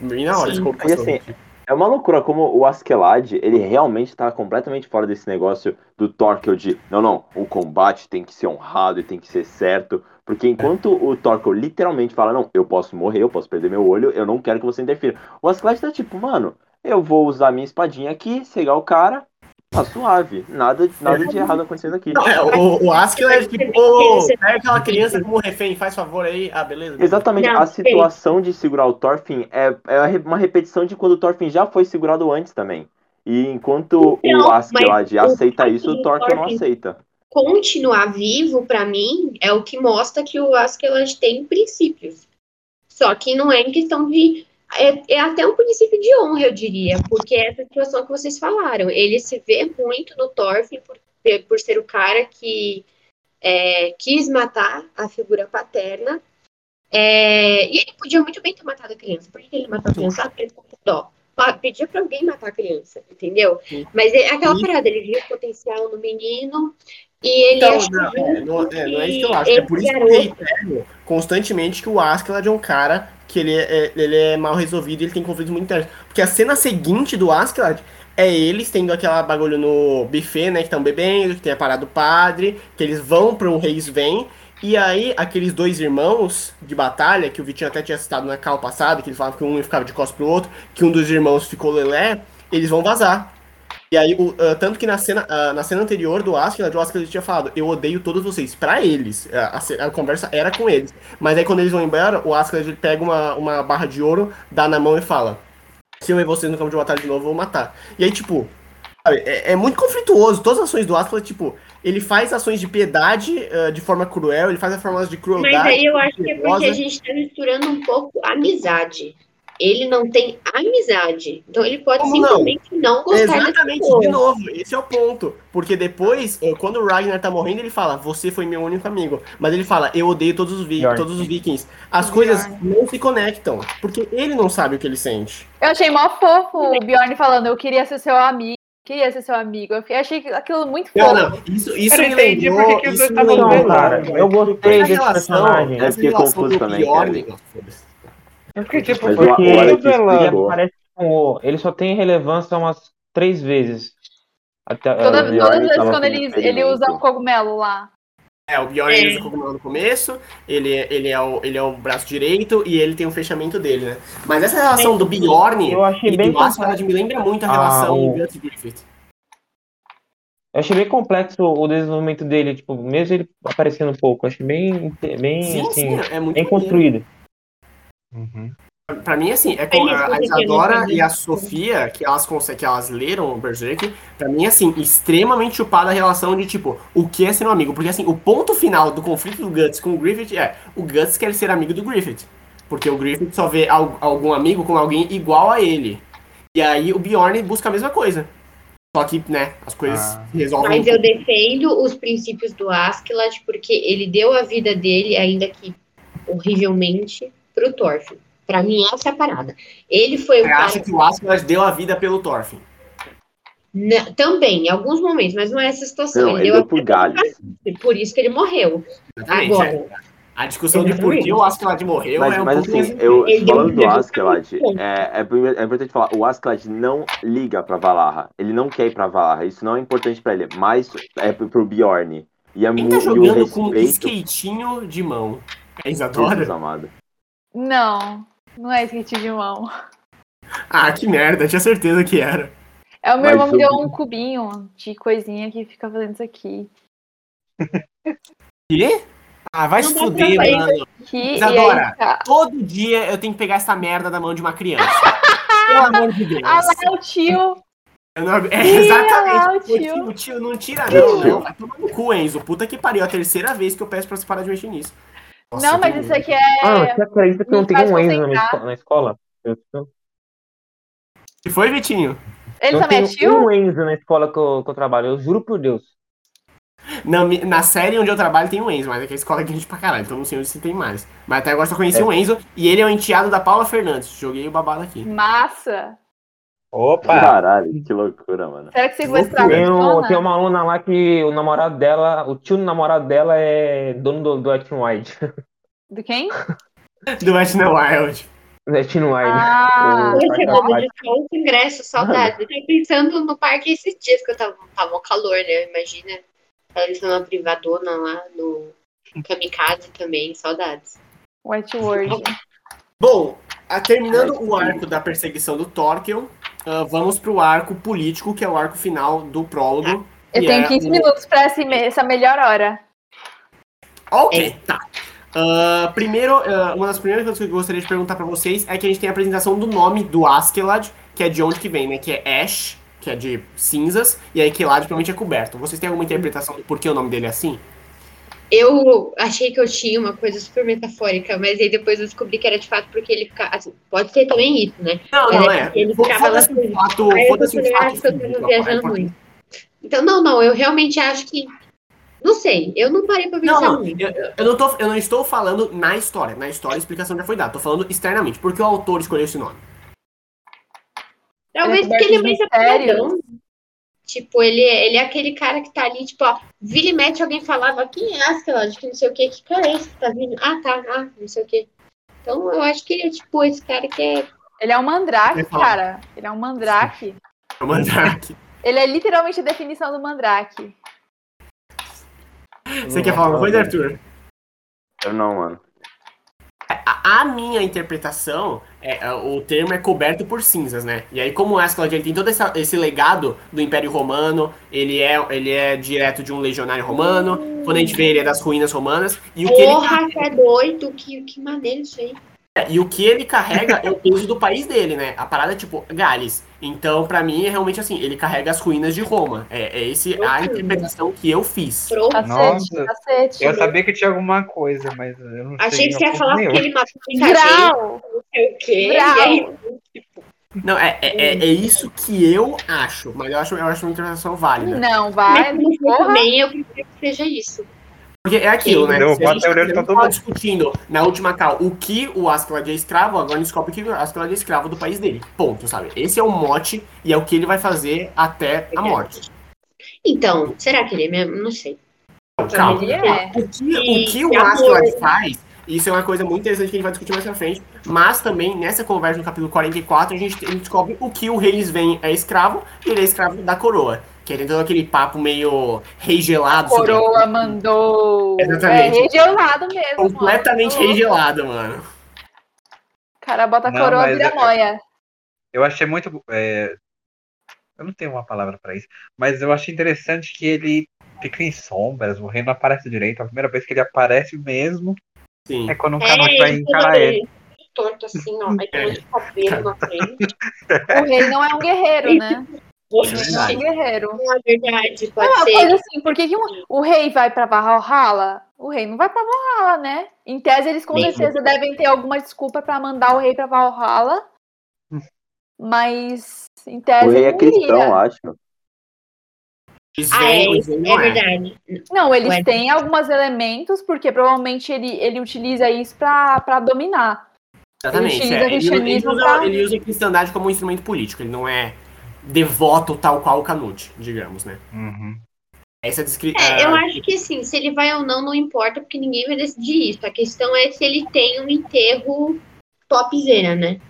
Bem na hora Sim, de assim, é uma loucura como o Askeladd, ele realmente tá completamente fora desse negócio do Torkel de, não, não, o combate tem que ser honrado e tem que ser certo, porque enquanto o Torkel literalmente fala, não, eu posso morrer, eu posso perder meu olho, eu não quero que você interfira. O Askeladd tá tipo, mano, eu vou usar minha espadinha aqui, cegar o cara, Tá suave. Nada, nada de errado acontecendo aqui. Não, é, o, o Askell é tipo, oh, pega aquela criança como refém, faz favor aí. Ah, beleza. Exatamente. Não, a situação de segurar o Thorfinn é, é uma repetição de quando o Thorfinn já foi segurado antes também. E enquanto não, o Askeladd aceita isso, o Thorfinn não aceita. Continuar vivo, para mim, é o que mostra que o Askeladd tem princípios. Só que não é em questão de é, é, até um princípio de honra, eu diria, porque é essa situação que vocês falaram. Ele se vê muito no Thorfinn por, por ser o cara que é, quis matar a figura paterna. É, e ele podia muito bem ter matado a criança. Por que ele matou a criança? Ah, porque ele ficou com dó. Pedia pra alguém matar a criança, entendeu? Mas é aquela parada, ele viu o potencial no menino e ele então, não, é, não, é, não é isso que eu acho. É por isso que eu reitero constantemente que o Askeladd é um cara que ele é, ele é mal resolvido e ele tem conflitos muito internos. Porque a cena seguinte do Askeladd é eles tendo aquela bagulho no buffet, né? Que estão bebendo, que tem a parada do padre, que eles vão para um reis vem. E aí, aqueles dois irmãos de batalha, que o Vitinho até tinha citado na cal passada, que eles falavam que um ficava de costas pro outro, que um dos irmãos ficou lelé, eles vão vazar. E aí, o, uh, tanto que na cena, uh, na cena anterior do Askeladd, o Askeladd tinha falado, eu odeio todos vocês, pra eles. A, a, a, conversa era com eles. Mas aí quando eles vão embora, o Askeladd pega uma, uma barra de ouro, dá na mão e fala, se eu e vocês no campo de batalha de novo, eu vou matar. E aí, tipo, é, é, muito conflituoso. Todas as ações do Askeladd, tipo, ele faz ações de piedade uh, de forma cruel, ele faz as formas de crueldade. Mas aí eu acho que é porque a gente tá misturando um pouco amizade ele não tem amizade. Então ele pode Como simplesmente não, não gostar Exatamente, de novo, esse é o ponto. Porque depois, eh, quando o Ragnar tá morrendo, ele fala, você foi meu único amigo. Mas ele fala, eu odeio todos os, vi todos os vikings. As coisas não se conectam, porque ele não sabe o que ele sente. Eu achei mó fofo o Bjorn falando, eu queria ser seu amigo. Queria ser seu amigo. Eu achei aquilo muito fofo. Não, não. Isso, isso eu me lembrou. Porque que isso me lembrou, cara. Eu gostei desse personagem. Eu fiquei confuso também. Bjorn, é porque, tipo, Mas porque ele, ele aparece com Ele só tem relevância umas três vezes. Até, Toda, todas as vezes quando ele, ele usa o cogumelo lá. É, o Bjorn é. usa o cogumelo no começo, ele, ele, é o, ele é o braço direito e ele tem o fechamento dele, né? Mas essa relação do Bjorn eu achei e bem do Asgard me lembra muito a relação ah, o... Guts Griffith. Eu achei bem complexo o desenvolvimento dele, tipo, mesmo ele aparecendo um pouco, achei bem, bem, sim, assim, sim, é bem construído. Uhum. Pra mim, assim, é com a, a Isadora e a Sofia, que elas conseguem, que elas leram o Berserk, pra mim, assim, extremamente chupada a relação de, tipo, o que é ser um amigo. Porque, assim, o ponto final do conflito do Guts com o Griffith é, o Guts quer ser amigo do Griffith. Porque o Griffith só vê algum amigo como alguém igual a ele. E aí o Bjorn busca a mesma coisa. Só que, né, as coisas ah. resolvem. Mas eu defendo os princípios do Askeladd, porque ele deu a vida dele, ainda que horrivelmente, pro Thorfinn. Pra mim, essa é a parada. Ele foi Você o cara... acha que o Askeladd deu a vida pelo Thorfinn? Não, também, em alguns momentos, mas não é essa situação. Não, ele, ele deu por galho. Por isso que ele morreu. Exatamente. Agora, é. A discussão de por que o Askeladd morreu mas, é um mas. Assim, eu, falando do Askeladd, é, é, é, importante falar, o Askeladd não liga pra Valarra. Ele não quer ir pra Valarra. Isso não é importante pra ele, mas é pro, pro Bjorn. E é Quem tá jogando respeito... com skatinho de mão? É Isadora? Jesus amado. Não, não é skate de mão. Ah, que merda, tinha certeza que era. É o meu irmão me deu um cubinho de coisinha que fica fazendo isso aqui. Quê? Ah, vai se fuder, mano. Aqui, Isadora, tá. todo dia eu tenho que pegar essa merda da mão de uma criança. Pelo amor de Deus. Ah, lá é o tio. Não, é, exatamente. o, tio. o tio não tira, não, não. Vai tomar no cu, Enzo. Puta que pariu. A terceira vez que eu peço pra você parar de mexer nisso. Nossa, não, mas isso aqui é. Ah, você acredita que não tem um Enzo na escola? que foi, Vitinho? Ele não também é tio? um Enzo na escola que eu, que eu trabalho, eu juro por Deus. Não, na série onde eu trabalho tem o Enzo, mas é que a escola é grande pra caralho, então não sei onde se tem mais. Mas até agora só conheci é. o Enzo e ele é o enteado da Paula Fernandes. Joguei o babado aqui. Massa! Opa! Caralho, que loucura, mano. Será que você vai estar tem, um, tem uma aluna lá que o namorado dela, o tio do namorado dela é dono do, do Wet Wild. Do quem? do Wet Wild. Wet Wild. Ah, de o ingresso, saudade. Eu tava pensando no parque esses dias que eu tava, tava calor, né? Imagina. Eles na privadona lá no Kamikaze também, saudades. White World. Bom, terminando o arco da perseguição do Torquil, uh, vamos pro arco político, que é o arco final do prólogo. Eu tenho é 15 o... minutos pra essa melhor hora. Ok, é. tá. Uh, primeiro, uh, uma das primeiras coisas que eu gostaria de perguntar para vocês é que a gente tem a apresentação do nome do Askeladd, que é de onde que vem, né? Que é Ash, que é de cinzas, e aí Kelad provavelmente é coberto. Vocês têm alguma interpretação do porquê o nome dele é assim? Eu achei que eu tinha uma coisa super metafórica, mas aí depois eu descobri que era de fato porque ele ficava. Assim, pode ser também isso, né? Não, não é. Ele ficava lá. Fato. Que eu tava viajando muito. Então, não, não, eu realmente acho que. Não sei, eu não parei pra pensar não, muito. Eu, eu, não tô, eu não estou falando na história. Na história a explicação já foi dada. Tô falando externamente. Por que o autor escolheu esse nome? Talvez porque ele é mais apelidão. Tipo, ele, ele é aquele cara que tá ali, tipo, ó, vira e mete alguém falava, quem é Askelad, que não sei o que, que cara é esse que tá vindo? Ah, tá, ah, não sei o que. Então eu acho que ele é tipo esse cara que é. Ele é um mandrake, cara. Ele é um mandrake. É um mandrake. Ele é literalmente a definição do mandrake. Você quer falar uma coisa, Arthur? Eu não, mano. A, a minha interpretação, é, é, o termo é coberto por cinzas, né? E aí, como o Ascalon ele tem todo esse, esse, legado do Império Romano, ele é, ele é direto de um legionário romano, quando a gente vê ele é das ruínas romanas. E o Porra, que ele... é doido, que, que maneiro isso aí. É, e o que ele carrega é o peso do país dele, né? A parada é tipo Gales. Então, para mim, é realmente assim, ele carrega as ruínas de Roma. É, é esse a interpretação que eu fiz. Nossa, cacete, eu sabia que tinha alguma coisa, mas eu não Achei sei. que você ia falar que ele matou o Grau! Não sei o quê. Aí, tipo... Não, é, é, é, é, isso que eu acho, mas eu acho, eu acho uma interpretação válida. Não, vai. Mas, também eu prefiro que seja isso. Porque é aquilo, né? Se a gente tá discutindo na última cal o que o Askeladd é escravo, agora descobre que o Askeladd é escravo do país dele. Ponto, sabe? Esse é o mote e é o que ele vai fazer até a morte. Então, será que ele é mesmo? Não sei. Calma. É. O que o, que o Askeladd faz, isso é uma coisa muito interessante que a gente vai discutir mais pra frente, mas também nessa conversa no capítulo 44 a gente, a gente descobre o que o rei vem é escravo e ele é escravo da coroa. Querendo aquele papo meio rei gelado. Coroa sabe? mandou. Exatamente. É rei gelado mesmo. Completamente mano. rei gelado, mano. cara bota não, coroa vira é, moia. Eu achei muito. É... Eu não tenho uma palavra para isso. Mas eu achei interessante que ele fica em sombras, o rei não aparece direito. A primeira vez que ele aparece mesmo Sim. é quando o Canuto é, vai encarar ele. Torto assim, ó. Aí tem um cabelo na frente. O rei não é um guerreiro, né? É guerreiro. É verdade, pode é ser. coisa assim, por que, que o, o, rei vai pra Valhalla? O rei não vai pra Valhalla, né? Em tese, eles com certeza devem ter alguma desculpa pra mandar o rei pra Valhalla. Mas, em tese. O rei é cristão, acho. Ah, é, é verdade. Não, eles Ué. têm alguns elementos, porque provavelmente ele, ele utiliza isso pra, pra dominar. Exatamente. Ele, é. ele, ele, usa, pra... ele usa a cristandade como um instrumento político, ele não é devoto tal qual o Canute, digamos, né? Uhum. Essa descri... É, eu acho que sim, se ele vai ou não, não importa, porque ninguém vai decidir isso. A questão é se ele tem um enterro topzera, né?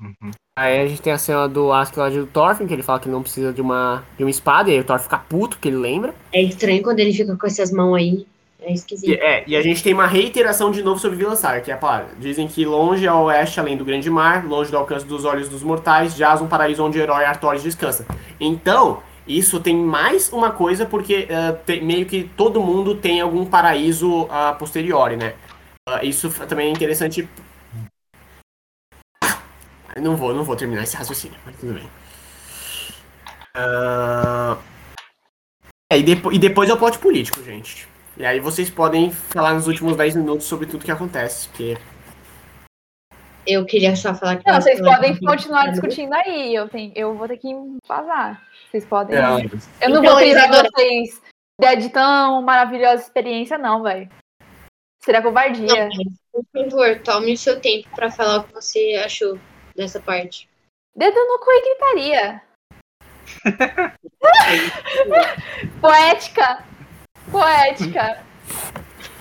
Uhum. Aí a gente tem a cena do Askeladd e do Thorfinn, que ele fala que não precisa de uma, de uma espada, e aí o Thor fica puto, que ele lembra. É estranho quando ele fica com essas mãos aí. É esquisito. E, é, e a gente tem uma reiteração de novo sobre Vilansar, que é palavra. Dizem que longe ao oeste, além do grande mar, longe do alcance dos olhos dos mortais, jaz um paraíso onde o herói Artorias descansa. Então, isso tem mais uma coisa, porque uh, tem, meio que todo mundo tem algum paraíso a uh, posteriori, né? Uh, isso também é interessante. Não vou, não vou terminar esse raciocínio, mas tudo bem. É, e, depo e depois é o plot político, gente. E aí vocês podem falar nos últimos 10 minutos sobre tudo que acontece, porque eu queria só falar que. Não, vocês podem continuar discutindo aí. Eu, tenho, eu vou ter que vazar. Vocês podem. É, eu não então, vou privar vocês de tão maravilhosa experiência, não, velho. Será covardia. Não, por favor, tome o seu tempo para falar o que você achou dessa parte. Dedo no cu e gritaria. Poética. Poética.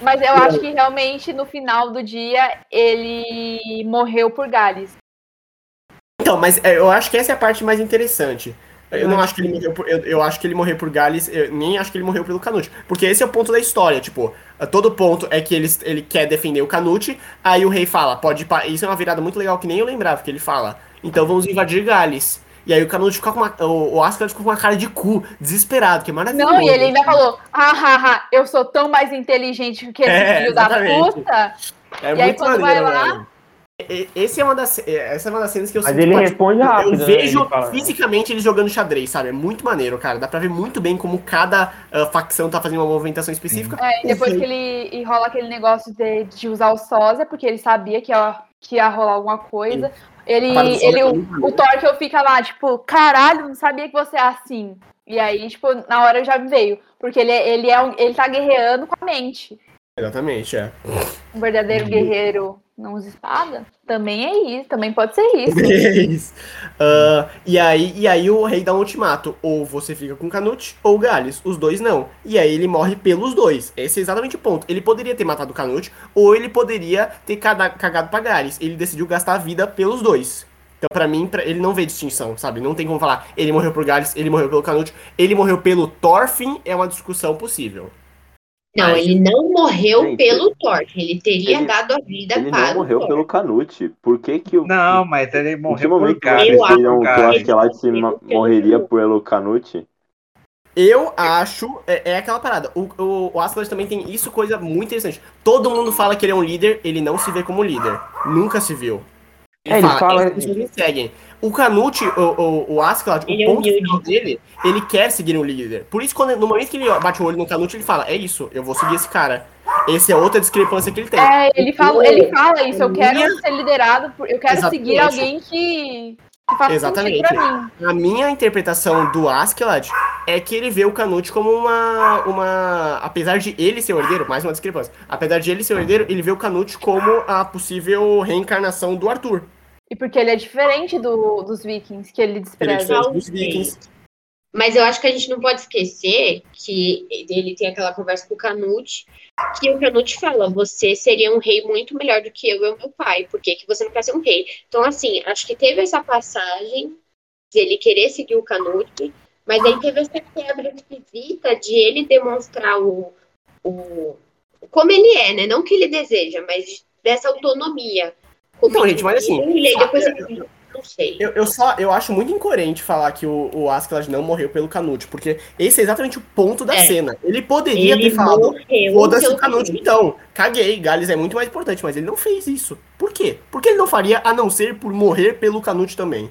Mas eu acho que realmente no final do dia ele morreu por Gales. Então, mas é, eu acho que essa é a parte mais interessante. Eu não acho que ele morreu por, eu, eu acho que ele morreu por Gales, eu nem acho que ele morreu pelo Canute. Porque esse é o ponto da história, tipo, todo ponto é que ele, ele quer defender o Canute, aí o rei fala, pode ir Isso é uma virada muito legal que nem eu lembrava, que ele fala. Então vamos invadir Gales. E aí o Canute fica com uma. O, o Ascalon ficou com uma cara de cu, desesperado, que é maravilhoso. Não, e ele ainda falou: ah, ah, ah, eu sou tão mais inteligente que esse é, filho exatamente. da puta. É e aí quando maneiro, vai lá. Velho. Esse é uma das, essa é uma das cenas que eu Mas ele responde rápido. Eu né? vejo ele fala, fisicamente ele jogando xadrez, sabe? É muito maneiro, cara. Dá pra ver muito bem como cada uh, facção tá fazendo uma movimentação específica. É, e depois que ele rola aquele negócio de, de usar o sósia, porque ele sabia que ia, que ia rolar alguma coisa. Sim. Ele, ele o, o Torque fica lá, tipo, caralho, não sabia que você é assim. E aí, tipo, na hora já veio. Porque ele, é, ele, é um, ele tá guerreando com a mente. Exatamente, é. Um verdadeiro guerreiro não usa espada? Também é isso, também pode ser isso. é isso. Uh, e, aí, e aí o rei dá um ultimato: ou você fica com Canute ou Gales. Os dois não. E aí ele morre pelos dois. Esse é exatamente o ponto. Ele poderia ter matado Canute, ou ele poderia ter cagado pra Gales. Ele decidiu gastar a vida pelos dois. Então, pra mim, pra, ele não vê distinção, sabe? Não tem como falar, ele morreu por Gales, ele morreu pelo Canute, ele morreu pelo Thorfinn, é uma discussão possível. Não, Mas, ele não morreu gente, pelo Thorfinn, ele teria ele, dado a vida ele para Ele não morreu pelo Canute. Por que que o... Não, mas ele morreu por Gales. Eu acho, não, tu acha que ela morreria pelo Canute? Eu acho, é, é, aquela parada. O, o, o também tem isso, coisa muito interessante. Todo mundo fala que ele é um líder, ele não se vê como líder. Nunca se viu. Ele, é, ele fala, fala... me seguem. O Canute, o, o, o Askeladd, o é ponto final dele, ele quer seguir um líder. Por isso, quando, no momento que ele bate o olho no Canute, ele fala, é isso, eu vou seguir esse cara. Essa é outra discrepância que ele tem. É, ele fala, ele fala isso, eu quero minha... ser liderado, por, eu quero Exatamente. seguir alguém que, que faça Exatamente. pra mim. A minha interpretação do Askeladd é que ele vê o Canute como uma, uma... Apesar de ele ser o herdeiro, mais uma discrepância. Apesar de ele ser o herdeiro, ele vê o Canute como a possível reencarnação do Arthur. E porque ele é diferente do, dos vikings, que ele despreza. Ele é dos vikings. Mas eu acho que a gente não pode esquecer que ele tem aquela conversa com o Canute, que o Canute fala, você seria um rei muito melhor do que eu e o meu pai, por que, que você não quer ser um rei? Então, assim, acho que teve essa passagem de ele querer seguir o Canute, mas aí teve essa quebra esquisita de ele demonstrar o, o como ele é, né? Não que ele deseja, mas dessa autonomia. Não, gente, mas assim. depois eu, não sei. Eu, eu, só eu acho muito incoerente falar que o, o Askeladd não morreu pelo Canute, porque esse é exatamente o ponto da é. cena. Ele poderia ele ter falado, foda-se o Canute então. Caguei, Gales é muito mais importante, mas ele não fez isso. Por quê? Porque ele não faria a não ser por morrer pelo Canute também.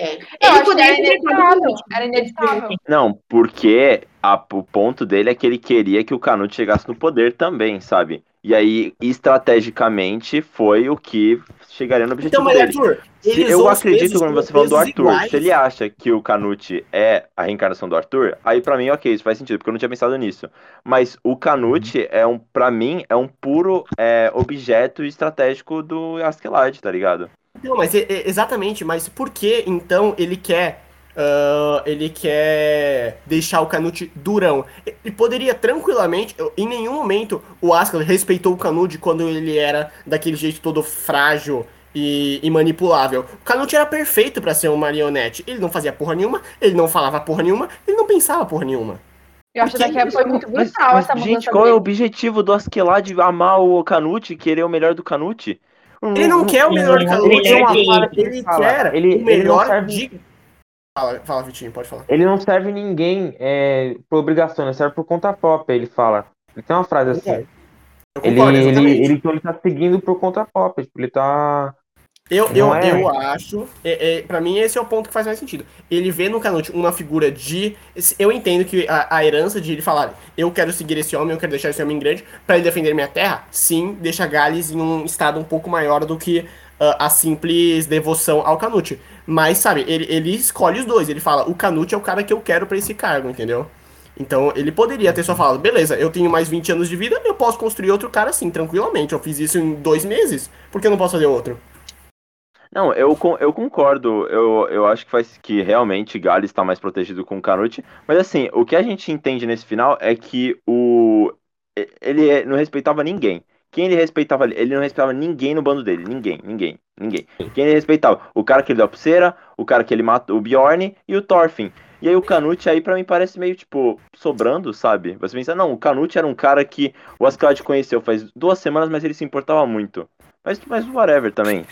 É. Ele poderia era inevitável. Era inevitável. Não, porque a, o ponto dele é que ele queria que o Canute chegasse no poder também, sabe? E aí, estrategicamente, foi o que chegaria no objetivo então, mas, dele. Arthur, se, eu acredito quando você falou do Arthur, iguais. se ele acha que o Canute é a reencarnação do Arthur, aí para mim, ok, isso faz sentido, porque eu não tinha pensado nisso. Mas o Canute é um, para mim, é um puro é, objeto estratégico do Askeladd, tá ligado? Não, mas é, é, exatamente, mas por que então ele quer Uh, ele quer deixar o Canute durão. Ele poderia tranquilamente, em nenhum momento o Askeladd respeitou o Canute quando ele era daquele jeito todo frágil e, e manipulável. O Canute era perfeito para ser um marionete. Ele não fazia porra nenhuma, ele não falava porra nenhuma, ele não pensava porra nenhuma. Eu acho que foi muito brutal mas, essa mas, Gente, qual dele. é o objetivo do Askeladd amar o Canute, querer o melhor do Canute? Ele não quer o melhor do Canute, ele, quer ele, o melhor de Fala, fala, Vitinho, pode falar. Ele não serve ninguém é, por obrigação, ele serve por conta própria, ele fala. Ele tem uma frase assim. Ele, ele, ele, então ele tá seguindo por conta própria, tipo, ele tá. Eu, eu, é... eu acho, é, é, para mim esse é o ponto que faz mais sentido. Ele vê no Canute uma figura de. Eu entendo que a, a, herança de ele falar, eu quero seguir esse homem, eu quero deixar esse homem grande para ele defender minha terra, sim, deixa Gales em um estado um pouco maior do que uh, a simples devoção ao Canute. Mas, sabe, ele, ele escolhe os dois. Ele fala, o Canute é o cara que eu quero para esse cargo, entendeu? Então, ele poderia ter só falado, beleza, eu tenho mais 20 anos de vida, eu posso construir outro cara assim, tranquilamente. Eu fiz isso em dois meses, por que eu não posso fazer outro? Não, eu, eu concordo. Eu, eu acho que faz que realmente Gales está mais protegido com o Canute. Mas assim, o que a gente entende nesse final é que o ele não respeitava ninguém. Quem ele respeitava? Ele não respeitava ninguém no bando dele. Ninguém, ninguém, ninguém. Quem ele respeitava? O cara que ele deu a pulseira, o cara que ele matou, o Bjorn e o Thorfinn. E aí o Canute aí para mim parece meio, tipo, sobrando, sabe? Você pensa, não, o Canute era um cara que o Ascalad conheceu faz duas semanas, mas ele se importava muito. Mas, mas whatever também.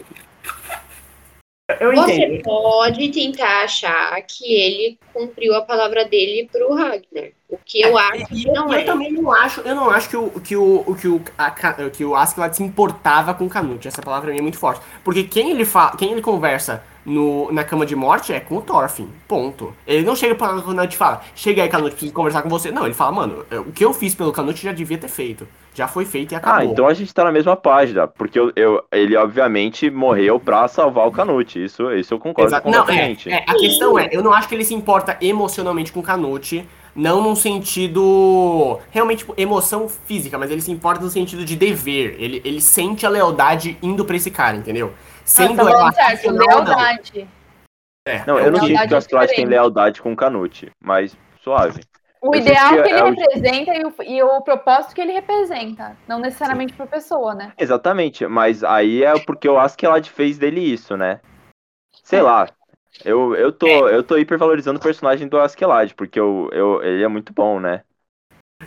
Eu Você entendo. pode tentar achar que ele cumpriu a palavra dele pro Ragnar. O que eu é, acho que não eu é. Eu também não acho, eu não acho que o que o, que o, a, que o Askeladd se importava com o Canute. Essa palavra é muito forte. Porque quem ele fala, quem ele conversa no, na cama de morte é com o Thorfinn. Ponto. Ele não chega pra Canute e fala, chega aí, Canute, preciso conversar com você. Não, ele fala, mano, o que eu fiz pelo Canute já devia ter feito já foi feito e ah, acabou. Ah, então a gente tá na mesma página, porque eu, eu ele obviamente morreu pra salvar o Canute, isso, isso eu concordo Exato. Não, é, é, a questão é, eu não acho que ele se importa emocionalmente com o Canute, não num sentido realmente tipo, emoção física, mas ele se importa no sentido de dever, ele, ele sente a lealdade indo pra esse cara, entendeu? Sendo ah, tá certo, lealdade. É, não, eu não sinto que o Astrolite tem lealdade com o Canute, mas suave. O eu ideal que, que ele é representa e o, e o, propósito que ele representa, não necessariamente para pessoa, né? Exatamente, mas aí é porque eu acho que ela fez dele isso, né? Sei é. lá. Eu, eu, tô, é. eu tô hipervalorizando o personagem do Askeladd, porque eu, eu, ele é muito bom, né?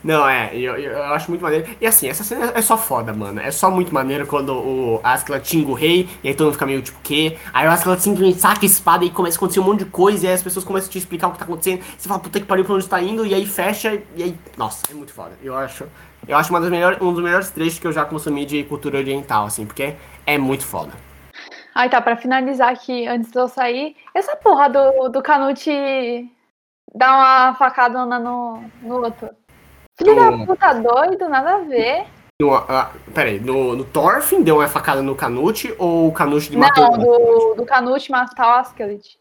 Não, é, eu, eu acho muito maneiro. E assim, essa cena é só foda, mano. É só muito maneiro quando o Askeladd tinga o rei, e aí todo mundo fica meio tipo, quê? Aí o Askeladd simplesmente saca a espada e começa a acontecer um monte de coisa, e aí as pessoas começam a te explicar o que tá acontecendo. Você fala, puta que pariu, pra onde tá indo, e aí fecha, e aí. Nossa, é muito foda. Eu acho. Eu acho uma das melhores, um dos melhores trechos que eu já consumi de cultura oriental, assim, porque é muito foda. Ai, tá, pra finalizar aqui, antes de eu sair, essa porra do, do Canute dar uma facada no, no outro. Filho da puta doido, nada a ver. No, uh, peraí, no, no Thorfinn deu uma facada no Canute ou o Canute de matou? Não, do, do Canute matar o Askeladd.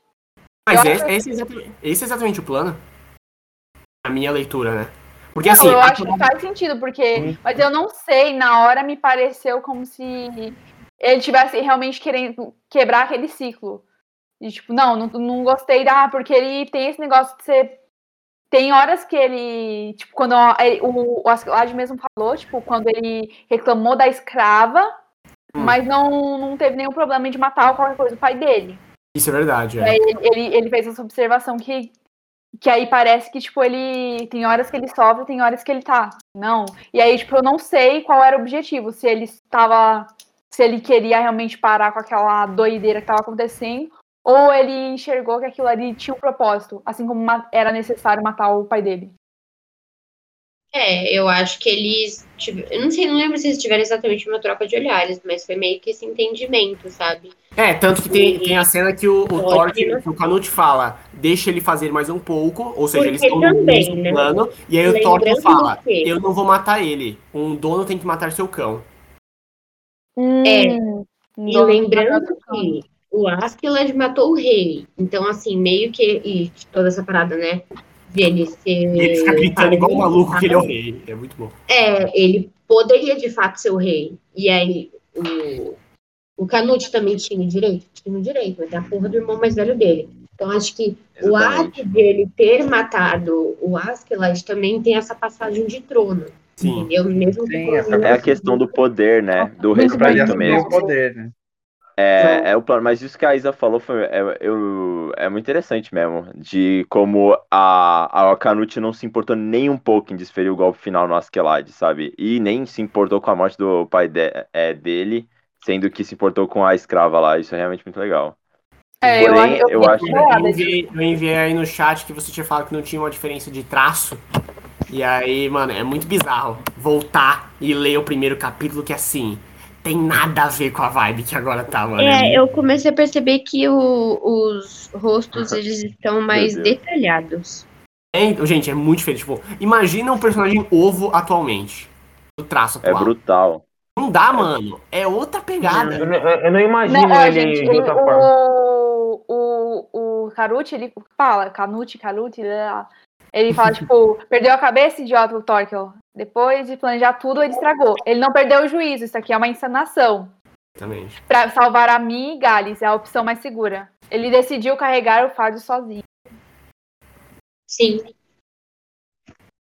Mas esse, esse, é exatamente, esse é exatamente o plano? A minha leitura, né? Porque não, assim. Eu acho que faz sentido, porque. Hum. Mas eu não sei, na hora me pareceu como se ele tivesse realmente querendo quebrar aquele ciclo. E, tipo, não, não, não gostei da. Porque ele tem esse negócio de ser tem horas que ele, tipo, quando o, o Ascalade mesmo falou, tipo, quando ele reclamou da escrava, hum. mas não, não teve nenhum problema de matar qualquer coisa o pai dele. Isso é verdade, é. Ele, ele, ele, fez essa observação que, que aí parece que, tipo, ele tem horas que ele sofre, tem horas que ele tá. Não. E aí, tipo, eu não sei qual era o objetivo, se ele estava. Se ele queria realmente parar com aquela doideira que estava acontecendo, ou ele enxergou que aquilo ali tinha um propósito, assim como era necessário matar o pai dele? É, eu acho que eles. Eu não sei, não lembro se eles tiveram exatamente uma troca de olhares, mas foi meio que esse entendimento, sabe? É, tanto que tem, tem a cena que o, o Thor, que, o Canute fala, deixa ele fazer mais um pouco, ou seja, eles estão no mesmo né? plano, e aí o Thor fala, eu não vou matar ele, um dono tem que matar seu cão. Hum, é, e lembrando que o Askeladd matou o rei, então assim, meio que, e toda essa parada, né, dele ser. Ele fica gritando igual um maluco que ele é o rei. É muito bom. É, ele poderia de fato ser o rei. E aí, o, o Canute também tinha direito? Tinha direito, mas é a porra do irmão mais velho dele. Então, acho que Exatamente. o ato dele ter matado o Askeladd também tem essa passagem de trono. Sim. Entendeu? Mesmo Sim, é a questão do poder, né? Do respeito mesmo. Poder, né? É, é o plano, mas isso que a Isa falou foi, é, eu, é muito interessante mesmo, de como a, a Canute não se importou nem um pouco em desferir o golpe final no Askeladd, sabe? E nem se importou com a morte do pai de, é, dele, sendo que se importou com a escrava lá, isso é realmente muito legal. É, Porém, eu, eu, eu acho... Eu enviei, eu enviei aí no chat que você tinha falado que não tinha uma diferença de traço, e aí, mano, é muito bizarro voltar e ler o primeiro capítulo que é assim tem nada a ver com a vibe que agora tá, mano. É, eu comecei a perceber que o, os rostos eles estão mais detalhados. É, gente, é muito diferente. Tipo, imagina um personagem ovo atualmente. O traço é atual. É brutal. Não dá, mano. É outra pegada. Eu, eu não imagino não, ele gente, de outra o, forma. O, o, o Karuti, ele fala, Kanuti, Karuti, ele fala, tipo, perdeu a cabeça, idiota, o Torkel. Depois de planejar tudo, ele estragou. Ele não perdeu o juízo, isso aqui é uma encenação. Exatamente. Pra salvar a mim e Gales, é a opção mais segura. Ele decidiu carregar o fardo sozinho. Sim.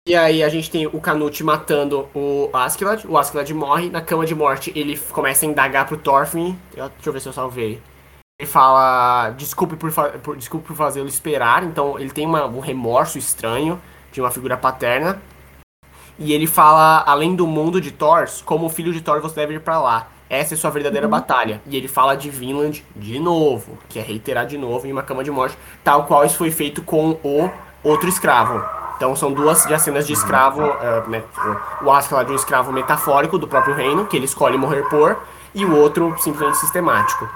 E aí a gente tem o Canute matando o Askeladd. O Askeladd morre. Na cama de morte, ele começa a indagar pro Thorfinn. Deixa eu ver se eu salvei. Ele fala, desculpe por, por desculpe por fazê-lo esperar. Então ele tem uma, um remorso estranho de uma figura paterna. E ele fala, além do mundo de Thor, como filho de Thor você deve ir para lá. Essa é sua verdadeira uhum. batalha. E ele fala de Vinland de novo, que é reiterar de novo em uma cama de morte, tal qual isso foi feito com o outro escravo. Então são duas já cenas de escravo, uh, o Ascala de um escravo metafórico do próprio reino, que ele escolhe morrer por, e o outro simplesmente sistemático.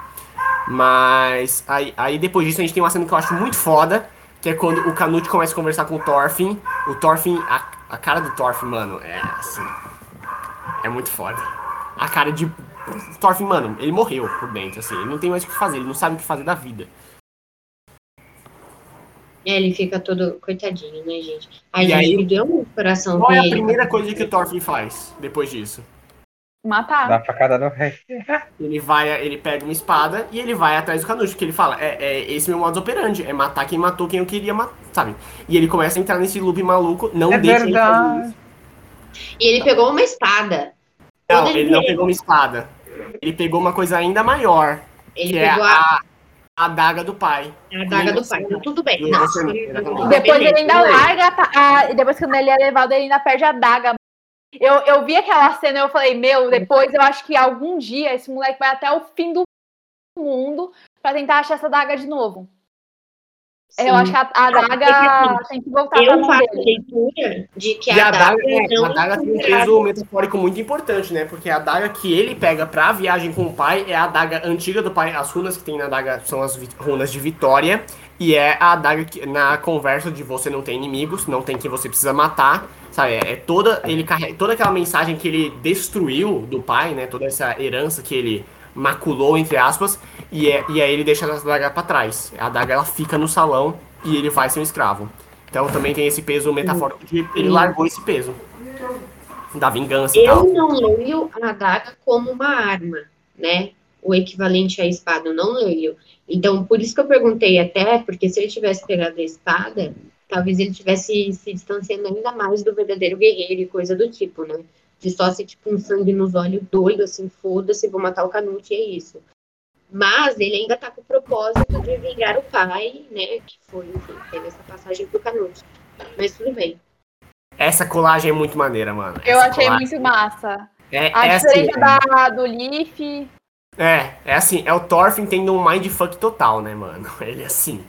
Mas aí, aí depois disso a gente tem uma cena que eu acho muito foda, que é quando o Canute começa a conversar com o Thorfinn. O Thorfinn, a, a cara do Thorfinn, mano, é assim. É muito foda. A cara de. Thorfinn, mano, ele morreu por dentro, assim. Ele não tem mais o que fazer, ele não sabe o que fazer da vida. É, ele fica todo coitadinho, né, gente? Aí, e aí deu um coração Qual é a primeira coisa que o Thorfinn faz depois disso? Matar. Dá facada no rei. ele vai, ele pega uma espada e ele vai atrás do Canucho, porque ele fala, é, é esse meu modus operandi, é matar quem matou quem eu queria matar, sabe? E ele começa a entrar nesse loop maluco, não é deixa verdade. ele fazer isso. E ele pegou uma espada. Não, ele, ele não pegou uma espada. Ele pegou uma coisa ainda maior. Ele que é pegou é a... a... A adaga do pai. A adaga do pai. Então, tudo bem. Não, depois ele ainda larga. A, depois que ele é levado, ele ainda perde a adaga. Eu, eu vi aquela cena e eu falei, meu, depois eu acho que algum dia esse moleque vai até o fim do mundo para tentar achar essa daga de novo. Sim. Eu acho que a, a daga assim, tem que voltar eu faço a leitura de que a, a daga, é, a daga tem um peso metafórico muito importante, né? Porque a daga que ele pega pra viagem com o pai é a daga antiga do pai. As runas que tem na daga são as runas de vitória. E é a adaga que, na conversa de você não tem inimigos, não tem quem você precisa matar, sabe? É, é toda, ele carrega, toda aquela mensagem que ele destruiu do pai, né? Toda essa herança que ele maculou, entre aspas, e, é, e aí ele deixa a adaga pra trás. A adaga ela fica no salão e ele vai ser um escravo. Então também tem esse peso metafórico de ele largou esse peso da vingança Eu e tal. Eu não leio a adaga como uma arma, né? O equivalente à espada, eu não leio. Então, por isso que eu perguntei até, porque se ele tivesse pegado a espada, talvez ele tivesse se distanciando ainda mais do verdadeiro guerreiro e coisa do tipo, né? De só ser tipo um sangue nos olhos doido, assim, foda-se, vou matar o Canute e é isso. Mas ele ainda tá com o propósito de vingar o pai, né? Que foi, enfim, teve essa passagem pro Canute. Mas tudo bem. Essa colagem é muito maneira, mano. Eu achei colagem. muito massa. É, a é diferença assim, da, do Leaf é, é assim, é o Thorfinn tendo um mindfuck total, né, mano? Ele é assim.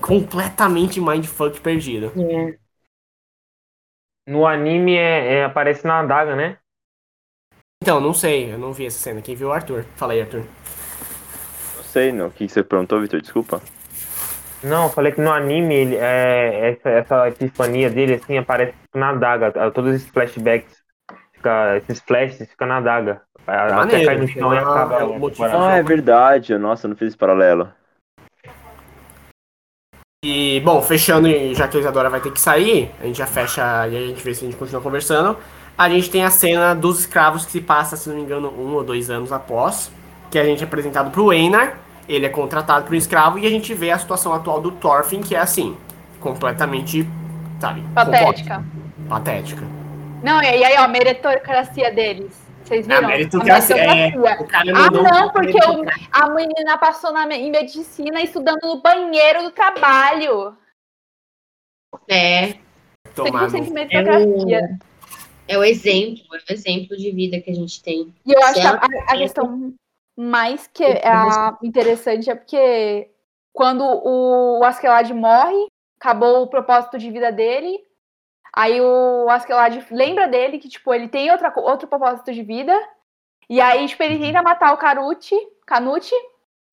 Completamente mindfuck perdido. É. no anime é, é, aparece na adaga, né? Então, não sei, eu não vi essa cena. Quem viu é o Arthur? Fala aí, Arthur. Não sei, não. O que você perguntou, Vitor? Desculpa. Não, eu falei que no anime ele, é, essa, essa epifania dele assim aparece na adaga. Todos esses flashbacks, fica, esses flashes fica na adaga. Até cai no chão e acaba. é. Ah, é verdade. Nossa, eu não fiz esse paralelo. E, bom, fechando, já que a Isadora vai ter que sair, a gente já fecha e a gente vê se a gente continua conversando. A gente tem a cena dos escravos que se passa, se não me engano, um ou dois anos após, que a gente é apresentado pro Einar, ele é contratado por um escravo, e a gente vê a situação atual do Thorfinn, que é assim, completamente, sabe, Patética. Patética. Não, e aí, ó, a meritocracia deles. Vocês viram? meritocracia, é, o cara Ah, não, porque a menina passou na, em medicina estudando no banheiro do trabalho. É, Tomar 100% no- meritocracia. é o exemplo, é o exemplo de vida que a gente tem. E eu acho que a, a- a questão mais que é a interessante é porque quando o Askeladd morre, acabou o propósito de vida dele. Aí o Askeladd lembra dele que, tipo, ele tem outra, outro propósito de vida. E aí, tipo, ele tenta matar o Canute, Canute.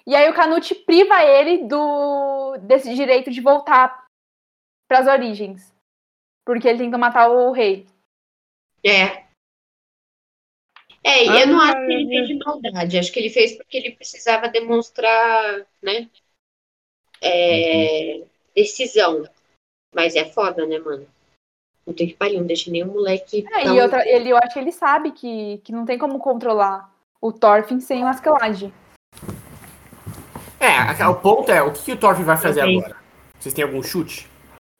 E aí o Canute priva ele do desse direito de voltar para as origens. Porque ele tenta matar o rei. É. É, e eu não acho que ele fez de maldade, acho que ele fez porque ele precisava demonstrar, né, é, decisão. Mas é foda, né, mano? Não tem que pariu, não deixa nenhum moleque. É, tão- e outra, ele, eu acho que ele sabe que, que não tem como controlar o Thorfinn sem o Askeladd. É, o ponto é, o que, que o Thorfinn vai fazer agora? Vocês têm algum chute?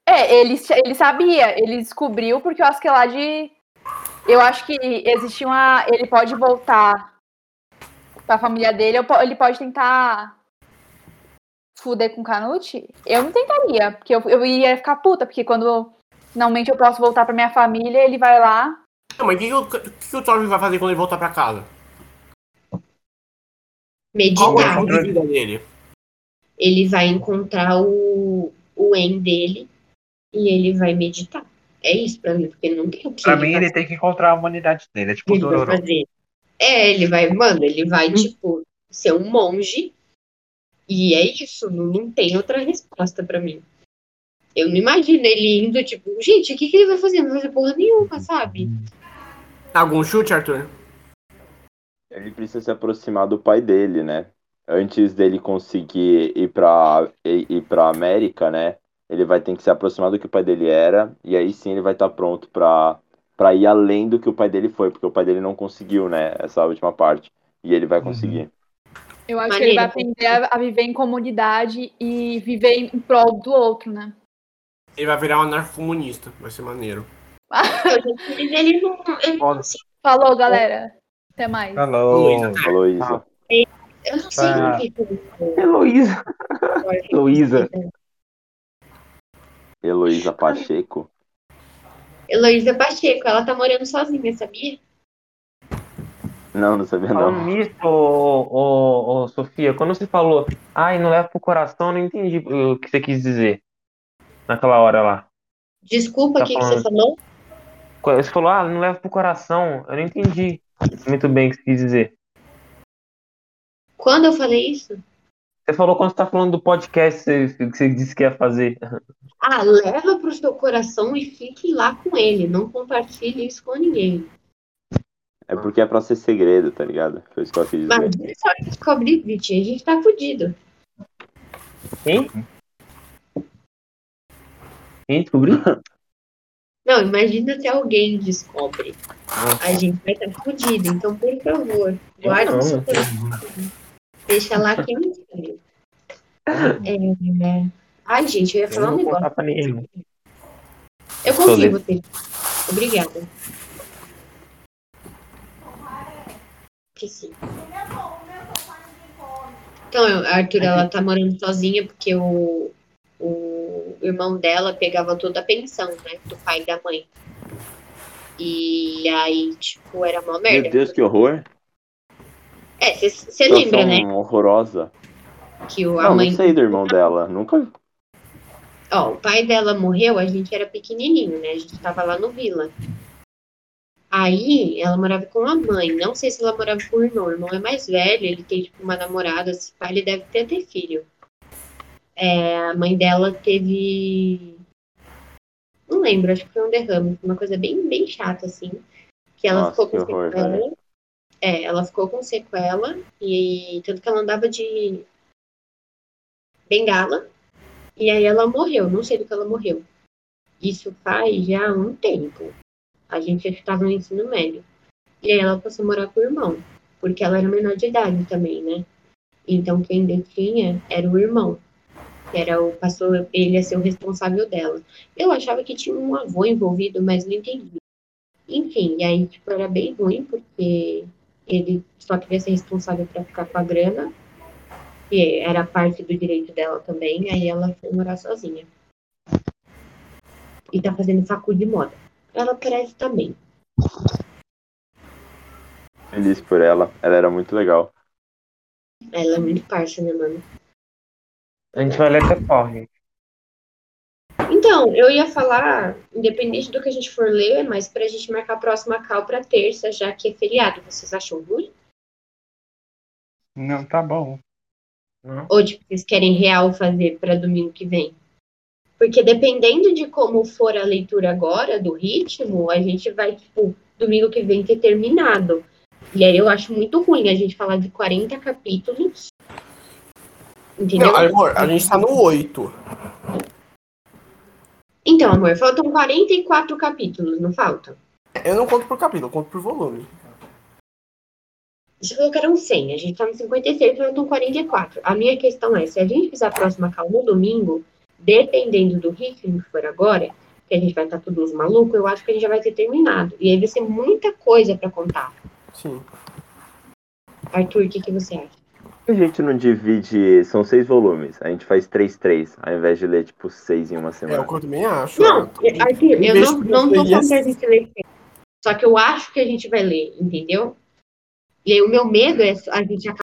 É, ele, ele sabia, ele descobriu porque o Askeladd. Eu acho que existe uma. Ele pode voltar pra família dele, ou ele pode tentar fuder com o Canute. Eu não tentaria, porque eu, eu ia ficar puta, porque quando finalmente eu posso voltar pra minha família, ele vai lá. Não, mas o que, que, o- que, o Thorfinn vai fazer quando ele voltar pra casa? Qual é meditar. vida dele? Ele vai encontrar o, o en dele e ele vai meditar. É isso pra mim, porque não tem o que Pra ele mim, ele tem que encontrar a humanidade dele. É tipo o ele vai Dororo. fazer. É, ele vai, mano, ele vai, tipo, ser um monge. E é isso, não, não tem outra resposta pra mim. Eu não imagino ele indo, tipo, gente, o que, que ele vai fazer? Não vai fazer porra nenhuma, sabe? Algum chute, Arthur? Ele precisa se aproximar do pai dele, né? Antes dele conseguir ir pra, ir, ir pra América, né? Ele vai ter que se aproximar do que o pai dele era. E aí sim ele vai estar pronto pra, pra ir além do que o pai dele foi. Porque o pai dele não conseguiu, né? Essa última parte. E ele vai conseguir. Eu acho que ele vai Maneiro. aprender a, a viver em comunidade e viver em prol do outro, né? Ele vai virar um anarcomunista. Vai ser maneiro. Ele não. Ele não Falou, galera. Até mais. Falou. Luísa. Falou isso. eu não sei Ah. o que Heloísa. Heloísa. Heloísa Pacheco. Heloísa Pacheco, ela tá morando sozinha, sabia? Não, não sabia Falando não. nisso, ô, ô, ô, Sofia, quando você falou, ai, não leva pro coração, eu não entendi o que você quis dizer naquela hora lá. Desculpa, o Tá que, que você falando. falou? Você falou, ah, não leva pro coração, eu não entendi muito bem o que você quis dizer. Quando eu falei isso? Você falou quando você tá falando do podcast que você, que você disse que ia fazer. Ah, leva pro seu coração e fique lá com ele. Não compartilhe isso com ninguém. É porque é pra ser segredo, tá ligado? Foi isso que eu quis dizer. Mas só descobrir, Vitinho, a gente tá fudido. Quem? Quem descobriu? Não, imagina se alguém descobre. A gente vai estar fudido. Então, por favor, guarda não. o seu. Deixa lá quentinho. É... Ai, gente, eu ia Eu falar não um negócio. contar pra ninguém. Eu consigo, ter. Obrigada. Que sim. Então, a Arthur, ela tá morando sozinha porque o, o irmão dela pegava toda a pensão, né? Do pai e da mãe. E aí, tipo, era uma merda. Meu Deus, que horror. É, você lembra, né? Horrorosa. Que o, a Não, mãe. não sei do irmão dela. Nunca. Ó, o pai dela morreu, a gente era pequenininho, né? A gente tava lá no Vila. Aí, ela morava com a mãe. Não sei se ela morava com o irmão. O irmão é mais velho, ele tem, tipo, uma namorada. Esse pai, ele deve ter, ter filho. É, a mãe dela teve... Não lembro, acho que foi um derrame. Uma coisa bem, bem chata, assim. Que ela Nossa, ficou com horror, sequela. velho. É, ela ficou com sequela. E tanto que ela andava de bengala. E aí ela morreu. Não sei do que ela morreu. Isso faz já um tempo. A gente já estava no ensino médio. E aí ela passou a morar com o irmão. Porque ela era menor de idade também, né? Então quem detinha era o irmão. Que era o passou, ele ia ser o responsável dela. Eu achava que tinha um avô envolvido, mas não entendi. Enfim, e aí tipo, era bem ruim, porque ele só queria ser responsável para ficar com a grana. E era parte do direito dela também. Aí ela foi morar sozinha. E tá fazendo facu de moda. Ela parece também. Feliz por ela. Ela era muito legal. Ela é muito parça, né, mano? A gente vai ler até gente? Então, eu ia falar, independente do que a gente for ler, mas pra gente marcar a próxima cal pra terça, já que é feriado. Vocês acham ruim? Não, tá bom. Ou tipo, vocês querem real fazer pra domingo que vem? Porque dependendo de como for a leitura agora, do ritmo, a gente vai, tipo, domingo que vem ter terminado. E aí eu acho muito ruim a gente falar de 40 capítulos. Entendeu? Não, amor, a gente tá no 8. Então, amor, faltam 44 capítulos, não falta? Eu não conto por capítulo, eu conto por volume. Você falou que eram 100, a gente tá no 56, faltam 44. A minha questão é, se a gente fizer a próxima cal no domingo, dependendo do ritmo que for agora, que a gente vai estar todos malucos, eu acho que a gente já vai ter terminado. E aí vai ser muita coisa pra contar. Sim. Arthur, o que, que você acha? Por que a gente não divide. São seis volumes. A gente faz três, três, ao invés de ler, tipo, seis em uma É semana. que eu também acho. Não, Eu- Arthur, eu não, não tô falando que a gente lê. Só que eu acho que a gente vai ler, entendeu? E aí o meu medo é a gente acabar